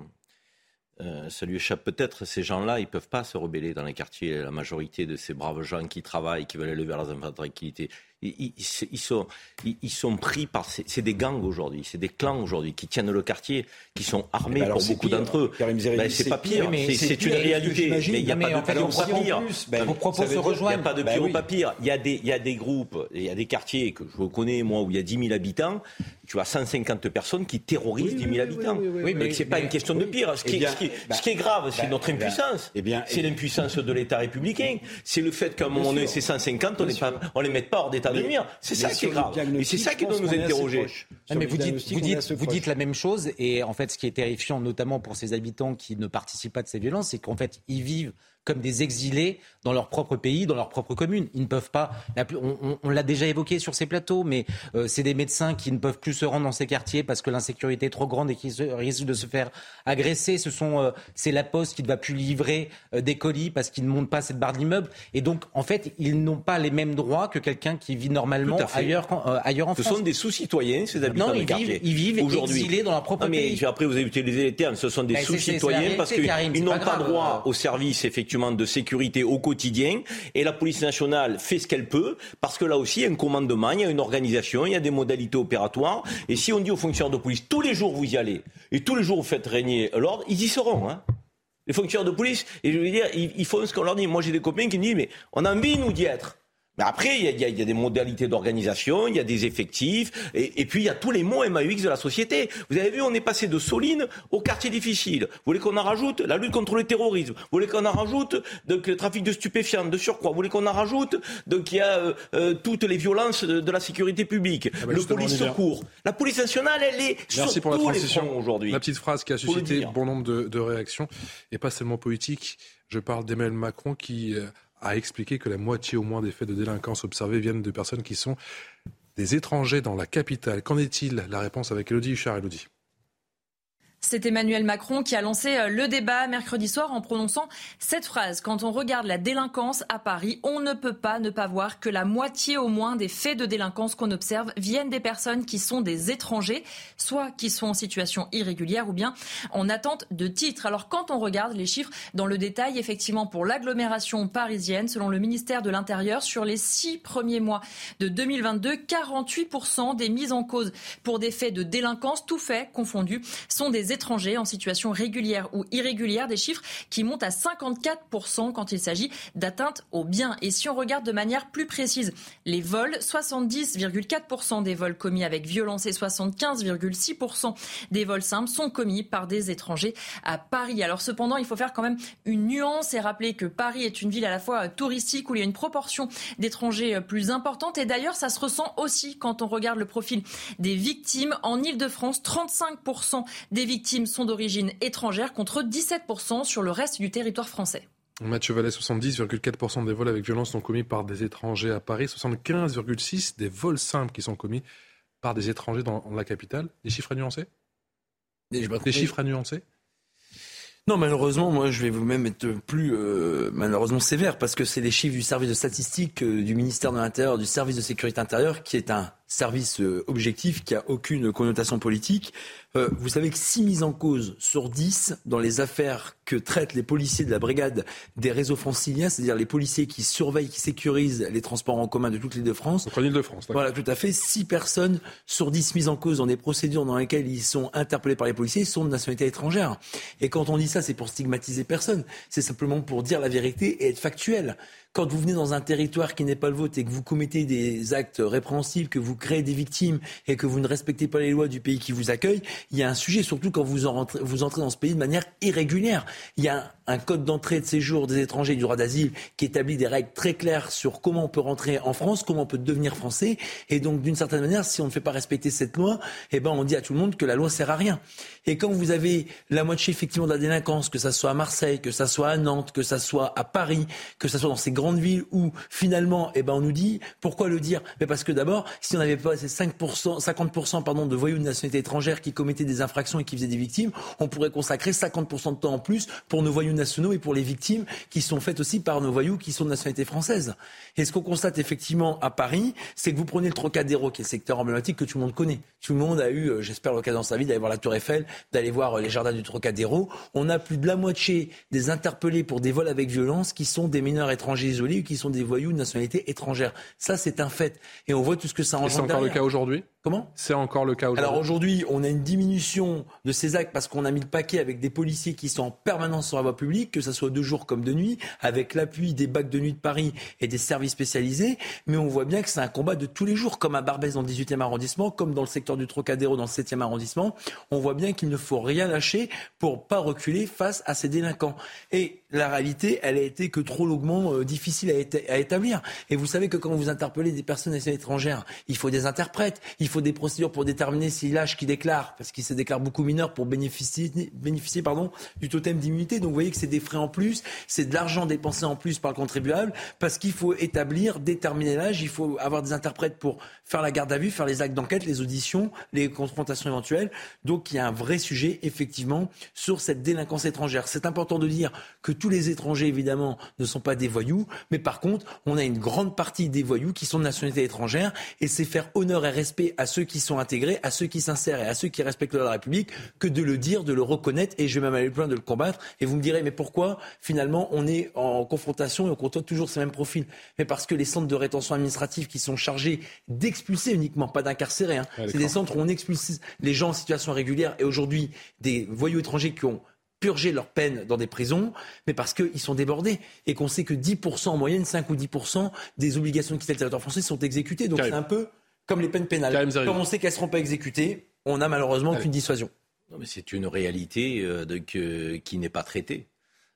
Euh, ça lui échappe peut-être, ces gens-là, ils ne peuvent pas se rebeller dans les quartiers. La majorité de ces braves gens qui travaillent, qui veulent aller vers leurs enfants tranquillité, ils, sont, ils, sont pris par. C'est des gangs aujourd'hui, c'est des clans aujourd'hui qui tiennent le quartier, qui sont armés pour beaucoup d'entre eux. Ben, c'est pas pire, c'est une réalité. Mais il n'y a, pas de pire au pire. Ben, vos propos se rejoignent. Il n'y a pas de pire au pas pire. Il y, a des, groupes, il y a des quartiers que je connais, moi, où il y a 10 000 habitants. Tu as 150 personnes qui terrorisent 10 000 habitants. Oui, mais c'est pas une question de pire. Ce qui, est grave, c'est notre impuissance. C'est l'impuissance de l'État républicain. C'est le fait qu'à un moment donné, ces 150, on ne les mette pas hors d'état de nuire. C'est ça qui est grave. Et c'est ça qui doit nous interroger. Mais vous dites, vous, dites, vous dites la même chose. Et en fait, ce qui est terrifiant, notamment pour ces habitants qui ne participent pas de ces violences, c'est qu'en fait, ils vivent comme des exilés dans leur propre pays, dans leur propre commune. Ils ne peuvent pas. On, l'a déjà évoqué sur ces plateaux, mais euh, c'est des médecins qui ne peuvent plus se rendre dans ces quartiers parce que l'insécurité est trop grande et qui risquent de se faire agresser. Ce sont, euh, c'est la Poste qui ne va plus livrer euh, des colis parce qu'ils ne montent pas cette barre d'immeuble. Et donc, en fait, ils n'ont pas les mêmes droits que quelqu'un qui vit normalement ailleurs, ailleurs en France. Ce sont des sous-citoyens, ces habitants non, ils vivent, ils vivent exilés dans leur propre pays. Mais après, vous avez utilisé les termes. Ce sont des sous-citoyens parce qu'ils n'ont pas, pas droit au service de sécurité au quotidien. Et la police nationale fait ce qu'elle peut, parce que là aussi, il y a un commandement, il y a une organisation, il y a des modalités opératoires. Et si on dit aux fonctionnaires de police, tous les jours vous y allez, et tous les jours vous faites régner l'ordre, ils y seront. Hein. Les fonctionnaires de police, et je veux dire, ils, font ce qu'on leur dit. Moi, j'ai des copains qui me disent, mais on a envie, nous, d'y être. Mais après, il y, y, a des modalités d'organisation, il y a des effectifs, et, puis il y a tous les mots MAUX de la société. Vous avez vu, on est passé de Soline au quartier difficile. Vous voulez qu'on en rajoute la lutte contre le terrorisme Vous voulez qu'on en rajoute donc, le trafic de stupéfiants, de surcroît Vous voulez qu'on en rajoute donc il y a euh, euh, toutes les violences de, la sécurité publique, ah ben le police secours. La police nationale, elle est Merci sur pour la transition aujourd'hui. La petite phrase qui a suscité bon nombre de, de réactions, et pas seulement politiques. Je parle d'Emmanuel Macron qui euh, a expliqué que la moitié au moins des faits de délinquance observés viennent de personnes qui sont des étrangers dans la capitale. Qu'en est-il? La réponse avec Elodie Huchard. Elodie. C'est Emmanuel Macron qui a lancé euh, le débat mercredi soir en prononçant cette phrase. Quand on regarde la délinquance à Paris, on ne peut pas ne pas voir que la moitié au moins des faits de délinquance qu'on observe viennent des personnes qui sont des étrangers, soit qui sont en situation irrégulière ou bien en attente de titre. Alors quand on regarde les chiffres dans le détail, effectivement pour l'agglomération parisienne, selon le ministère de l'Intérieur, sur les six premiers mois de 2022, 48% des mises en cause pour des faits de délinquance, tout fait confondu, sont des étrangers en situation régulière ou irrégulière, des chiffres qui montent à 54% quand il s'agit d'atteinte aux biens. Et si on regarde de manière plus précise, les vols, 70,4% des vols commis avec violence et 75,6% des vols simples sont commis par des étrangers à Paris. Alors cependant, il faut faire quand même une nuance et rappeler que Paris est une ville à la fois touristique où il y a une proportion d'étrangers plus importante. Et d'ailleurs, ça se ressent aussi quand on regarde le profil des victimes. En Ile-de-France, 35% des victimes victimes sont d'origine étrangère contre 17% sur le reste du territoire français. Mathieu Vallet, 70,4% des vols avec violence sont commis par des étrangers à Paris, 75,6% des vols simples qui sont commis par des étrangers dans la capitale. Des chiffres à nuancer? Des chiffres à nuancer? Non, malheureusement, moi, je vais vous même être plus euh, malheureusement sévère parce que c'est les chiffres du service de statistique euh, du ministère de l'Intérieur, du service de sécurité intérieure, qui est un service euh, objectif qui a aucune connotation politique. Euh, vous savez que 6 mises en cause sur 10 dans les affaires que traitent les policiers de la brigade des réseaux franciliens, c'est-à-dire les policiers qui surveillent, qui sécurisent les transports en commun de toute l'île de France. De France. Voilà, tout à fait. 6 personnes sur 10 mises en cause dans des procédures dans lesquelles ils sont interpellés par les policiers sont de nationalité étrangère. Et quand on dit ça, c'est pour stigmatiser personne. C'est simplement pour dire la vérité et être factuel quand vous venez dans un territoire qui n'est pas le vôtre et que vous commettez des actes répréhensibles, que vous créez des victimes et que vous ne respectez pas les lois du pays qui vous accueille, il y a un sujet, surtout quand vous, entrez dans ce pays de manière irrégulière. Il y a un, code d'entrée et de séjour des étrangers du droit d'asile qui établit des règles très claires sur comment on peut rentrer en France, comment on peut devenir français. Et donc, d'une certaine manière, si on ne fait pas respecter cette loi, eh ben, on dit à tout le monde que la loi sert à rien. Et quand vous avez la moitié effectivement de la délinquance, que ça soit à Marseille, que ça soit à Nantes, que ça soit à Paris, que ça soit dans ces grands grandes villes où finalement, eh ben, on nous dit pourquoi le dire? Mais parce que d'abord, si on n'avait pas ces 5%, 50% pardon, de voyous de nationalité étrangère qui commettaient des infractions et qui faisaient des victimes, on pourrait consacrer 50% de temps en plus pour nos voyous nationaux et pour les victimes qui sont faites aussi par nos voyous qui sont de nationalité française. Et ce qu'on constate effectivement à Paris, c'est que vous prenez le Trocadéro, qui est le secteur emblématique que tout le monde connaît. Tout le monde a eu, euh, j'espère, l'occasion dans sa vie d'aller voir la Tour Eiffel, d'aller voir euh, les jardins du Trocadéro. On a plus de la moitié des interpellés pour des vols avec violence qui sont des mineurs étrangers isolés ou qui sont des voyous de nationalité étrangère. Ça, c'est un fait. Et on voit tout ce que ça engendre. C'est encore le cas aujourd'hui? Comment C'est encore le cas aujourd'hui. Alors aujourd'hui, on a une diminution de ces actes parce qu'on a mis le paquet avec des policiers qui sont en permanence sur la voie publique, que ce soit de jour comme de nuit, avec l'appui des bacs de nuit de Paris et des services spécialisés. Mais on voit bien que c'est un combat de tous les jours, comme à Barbès dans le 18e arrondissement, comme dans le secteur du Trocadéro dans le 7e arrondissement. On voit bien qu'il ne faut rien lâcher pour pas reculer face à ces délinquants. Et la réalité, elle a été que trop longuement euh, difficile à, établir. Et vous savez que quand vous interpellez des personnes étrangères, il faut des interprètes, il faut des procédures pour déterminer si l'âge qui déclare, parce qu'il se déclare beaucoup mineur pour bénéficier, bénéficier pardon, du totem d'immunité. Donc vous voyez que c'est des frais en plus, c'est de l'argent dépensé en plus par le contribuable, parce qu'il faut établir, déterminer l'âge, il faut avoir des interprètes pour faire la garde à vue, faire les actes d'enquête, les auditions, les confrontations éventuelles. Donc il y a un vrai sujet, effectivement, sur cette délinquance étrangère. C'est important de dire que tous les étrangers, évidemment, ne sont pas des voyous, mais par contre, on a une grande partie des voyous qui sont de nationalité étrangère, et c'est faire honneur et respect à ceux qui sont intégrés, à ceux qui s'insèrent et à ceux qui respectent la République, que de le dire, de le reconnaître, et je vais même aller plus loin de le combattre. Et vous me direz, mais pourquoi, finalement, on est en confrontation et on compte toujours ces mêmes profils? Mais parce que les centres de rétention administrative qui sont chargés d'expulser uniquement, pas d'incarcérer, hein, c'est des centres où on expulse les gens en situation régulière, et aujourd'hui, des voyous étrangers qui ont purger leur peine dans des prisons, mais parce qu'ils sont débordés et qu'on sait que 10% en moyenne, 5 ou 10% des obligations de quitter le territoire français sont exécutées. Donc c'est un peu comme les peines pénales. Comme on sait qu'elles ne seront pas exécutées, on n'a malheureusement qu'une dissuasion. Non, mais c'est une réalité euh, de, que, qui n'est pas traitée.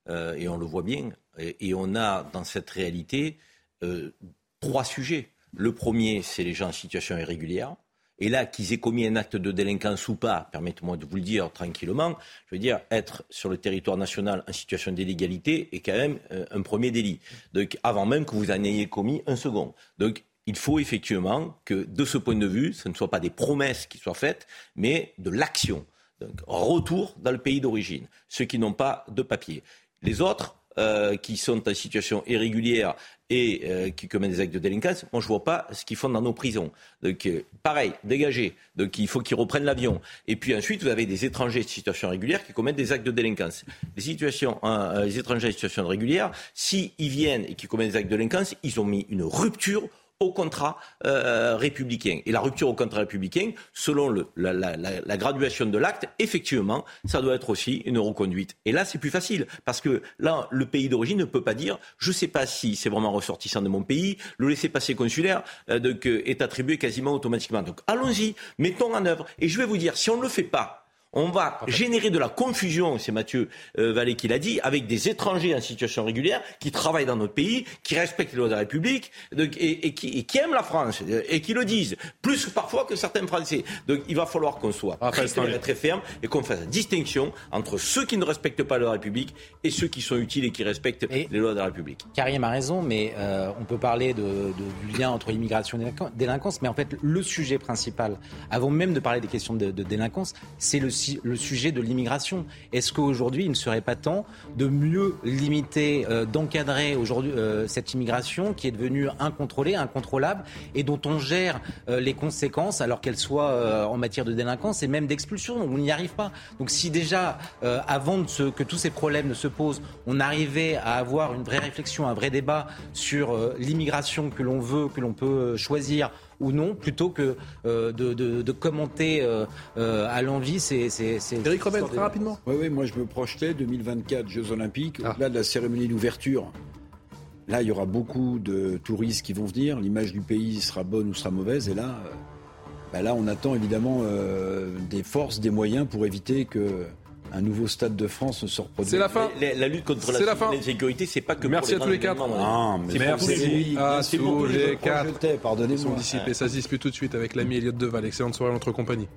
Euh, et on le voit bien. Et, on a dans cette réalité euh, trois sujets. Le premier, c'est les gens en situation irrégulière. Et là, qu'ils aient commis un acte de délinquance ou pas, permettez-moi de vous le dire tranquillement, je veux dire, être sur le territoire national en situation d'illégalité est quand même euh, un premier délit. Donc, avant même que vous en ayez commis un second. Donc, il faut effectivement que, de ce point de vue, ce ne soient pas des promesses qui soient faites, mais de l'action. Donc, retour dans le pays d'origine, ceux qui n'ont pas de papier. Les autres, euh, qui sont en situation irrégulière et euh, qui commettent des actes de délinquance, moi je vois pas ce qu'ils font dans nos prisons. Donc euh, pareil, dégagés. Donc il faut qu'ils reprennent l'avion. Et puis ensuite, vous avez des étrangers de situation régulière qui commettent des actes de délinquance. Les situations, hein, les étrangers de situation régulière, s'ils viennent et qui commettent des actes de délinquance, ils ont mis une rupture au contrat euh, républicain. Et la rupture au contrat républicain, selon le, la, la, la, graduation de l'acte, effectivement, ça doit être aussi une reconduite. Et là, c'est plus facile, parce que là, le pays d'origine ne peut pas dire, je ne sais pas si c'est vraiment ressortissant de mon pays, le laisser-passer consulaire euh, donc, est attribué quasiment automatiquement. Donc allons-y, mettons en œuvre. Et je vais vous dire, si on ne le fait pas, on va générer de la confusion, c'est Mathieu euh, Vallée qui l'a dit, avec des étrangers en situation régulière qui travaillent dans notre pays, qui respectent les lois de la République et, qui, aiment la France et qui le disent, plus parfois que certains Français. Donc il va falloir qu'on soit très, très ferme et qu'on fasse la distinction entre ceux qui ne respectent pas la République et ceux qui sont utiles et qui respectent les lois de la République. Karim a raison, mais euh, on peut parler de, du lien entre immigration et délinquance, mais en fait le sujet principal, avant même de parler des questions de, de délinquance, c'est le le sujet de l'immigration. Est-ce qu'aujourd'hui, il ne serait pas temps de mieux limiter, euh, d'encadrer aujourd'hui euh, cette immigration qui est devenue incontrôlée, incontrôlable, et dont on gère euh, les conséquences, alors qu'elles soient en matière de délinquance et même d'expulsion? On n'y arrive pas. Donc si déjà, avant que tous ces problèmes ne se posent, on arrivait à avoir une vraie réflexion, un vrai débat sur l'immigration que l'on veut, que l'on peut choisir, ou non, plutôt que euh, de, commenter euh, euh, à l'envie. C'est, Eric Rebel, très rapidement. Oui, oui, moi je me projetais 2024 Jeux Olympiques, ah. au-delà de la cérémonie d'ouverture. Là, il y aura beaucoup de touristes qui vont venir. L'image du pays sera bonne ou sera mauvaise. Et là, bah là on attend évidemment des forces, des moyens pour éviter que un nouveau stade de France ne se reproduit. C'est la fin. La, lutte contre la, la sécurité, c'est pas que Merci pour à tous les quatre. Non, mais merci à tous les quatre. Pardonnez-moi. Ça se dispute tout de suite avec l'ami Elliot Deval. Excellente soirée en notre compagnie.